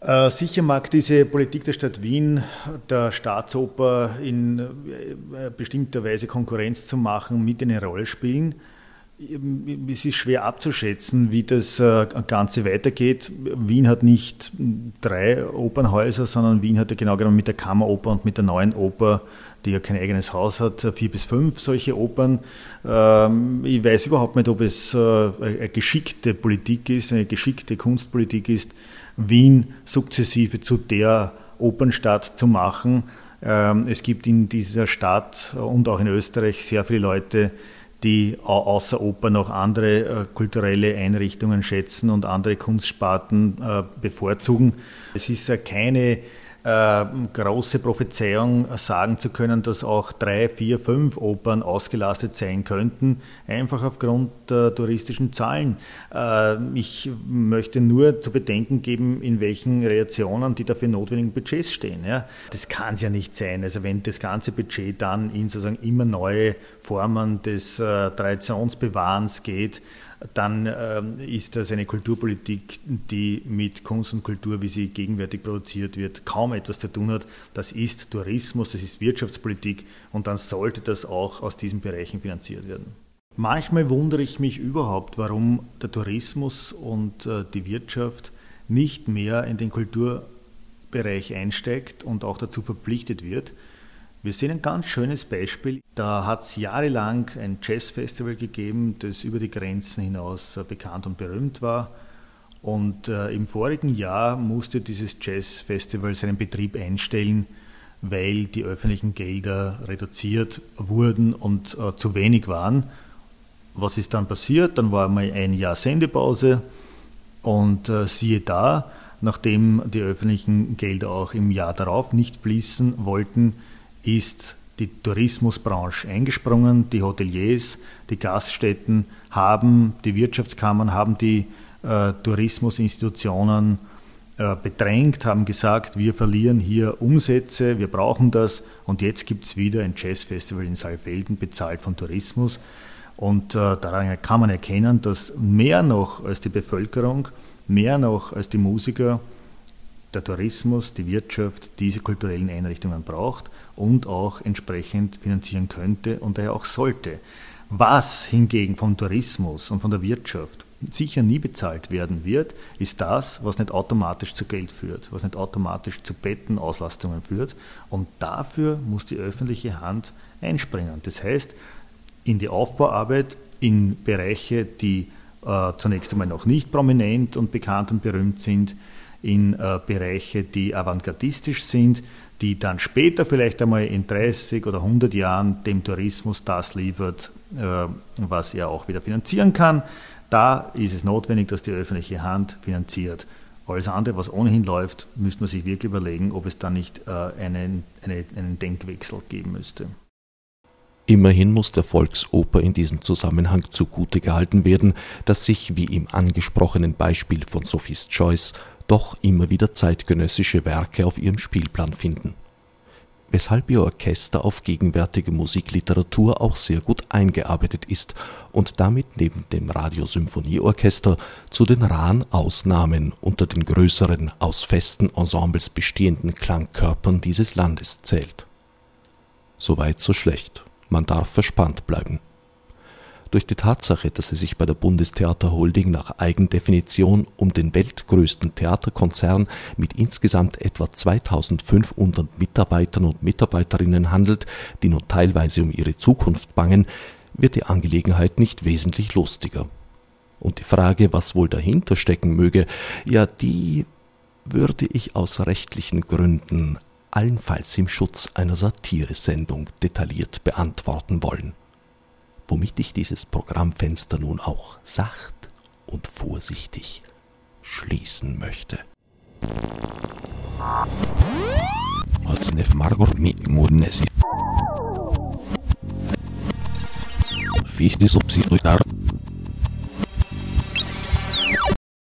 Äh, sicher mag diese Politik der Stadt Wien der Staatsoper in äh, bestimmter Weise Konkurrenz zu machen mit eine Rolle spielen. Es ist schwer abzuschätzen, wie das äh, Ganze weitergeht. Wien hat nicht drei Opernhäuser, sondern Wien hat ja genau genommen mit der Kammeroper und mit der neuen Oper, die ja kein eigenes Haus hat, vier bis fünf solche Opern. Ähm, ich weiß überhaupt nicht, ob es äh, eine geschickte Politik ist, eine geschickte Kunstpolitik ist, Wien sukzessive zu der Opernstadt zu machen. Ähm, es gibt in dieser Stadt und auch in Österreich sehr viele Leute, außer Oper noch andere äh, kulturelle Einrichtungen schätzen und andere Kunstsparten äh, bevorzugen. Es ist ja keine äh, große Prophezeiung sagen zu können, dass auch drei, vier, fünf Opern ausgelastet sein könnten, einfach aufgrund der touristischen Zahlen. Äh, ich möchte nur zu bedenken geben, in welchen Reaktionen die dafür notwendigen Budgets stehen. Das kann es ja nicht sein. Also wenn das ganze Budget dann in sozusagen immer neue Formen des äh, Traditionsbewahrens geht, dann ähm, ist das eine Kulturpolitik, die mit Kunst und Kultur, wie sie gegenwärtig produziert wird, kaum etwas zu tun hat. Das ist Tourismus, das ist Wirtschaftspolitik und dann sollte das auch aus diesen Bereichen finanziert werden. Manchmal wundere ich mich überhaupt, warum der Tourismus und äh, die Wirtschaft nicht mehr in den Kulturbereich einsteigt und auch dazu verpflichtet wird. Wir sehen ein ganz schönes Beispiel. Da hat es jahrelang ein Jazzfestival gegeben, das über die Grenzen hinaus äh, bekannt und berühmt war. Und äh, im vorigen Jahr musste dieses Jazzfestival seinen Betrieb einstellen, weil die öffentlichen Gelder reduziert wurden und äh, zu wenig waren. Was ist dann passiert? Dann war mal ein Jahr Sendepause und äh, siehe da, nachdem die öffentlichen Gelder auch im Jahr darauf nicht fließen wollten, ist die Tourismusbranche eingesprungen, die Hoteliers, die Gaststätten haben, die Wirtschaftskammern haben die äh, Tourismusinstitutionen äh, bedrängt, haben gesagt, wir verlieren hier Umsätze, wir brauchen das. Und jetzt gibt es wieder ein Jazzfestival in Saalfelden, bezahlt von Tourismus. Und äh, daran kann man erkennen, dass mehr noch als die Bevölkerung, mehr noch als die Musiker, der Tourismus, die Wirtschaft diese kulturellen Einrichtungen braucht und auch entsprechend finanzieren könnte und daher auch sollte. Was hingegen vom Tourismus und von der Wirtschaft sicher nie bezahlt werden wird, ist das, was nicht automatisch zu Geld führt, was nicht automatisch zu Bettenauslastungen führt. Und dafür muss die öffentliche Hand einspringen. Das heißt, in die Aufbauarbeit in Bereiche, die äh, zunächst einmal noch nicht prominent und bekannt und berühmt sind, in äh, Bereiche, die avantgardistisch sind, die dann später vielleicht einmal in 30 oder 100 Jahren dem Tourismus das liefert, äh, was er auch wieder finanzieren kann. Da ist es notwendig, dass die öffentliche Hand finanziert. Alles andere, was ohnehin läuft, müsste man sich wirklich überlegen, ob es da nicht äh, einen, eine, einen Denkwechsel geben müsste. Immerhin muss der Volksoper in diesem Zusammenhang zugute gehalten werden, dass sich, wie im angesprochenen Beispiel von Sophie's Choice, doch immer wieder zeitgenössische Werke auf ihrem Spielplan finden. Weshalb ihr Orchester auf gegenwärtige Musikliteratur auch sehr gut eingearbeitet ist und damit neben dem Radiosymphonieorchester zu den raren Ausnahmen unter den größeren, aus festen Ensembles bestehenden Klangkörpern dieses Landes zählt. Soweit so schlecht man darf verspannt bleiben. Durch die Tatsache, dass es sich bei der Bundestheaterholding nach Eigendefinition um den weltgrößten Theaterkonzern mit insgesamt etwa 2500 Mitarbeitern und Mitarbeiterinnen handelt, die nun teilweise um ihre Zukunft bangen, wird die Angelegenheit nicht wesentlich lustiger. Und die Frage, was wohl dahinter stecken möge, ja, die würde ich aus rechtlichen Gründen allenfalls im Schutz einer Satiresendung detailliert beantworten wollen, womit ich dieses Programmfenster nun auch sacht und vorsichtig schließen möchte. Otsnef Margor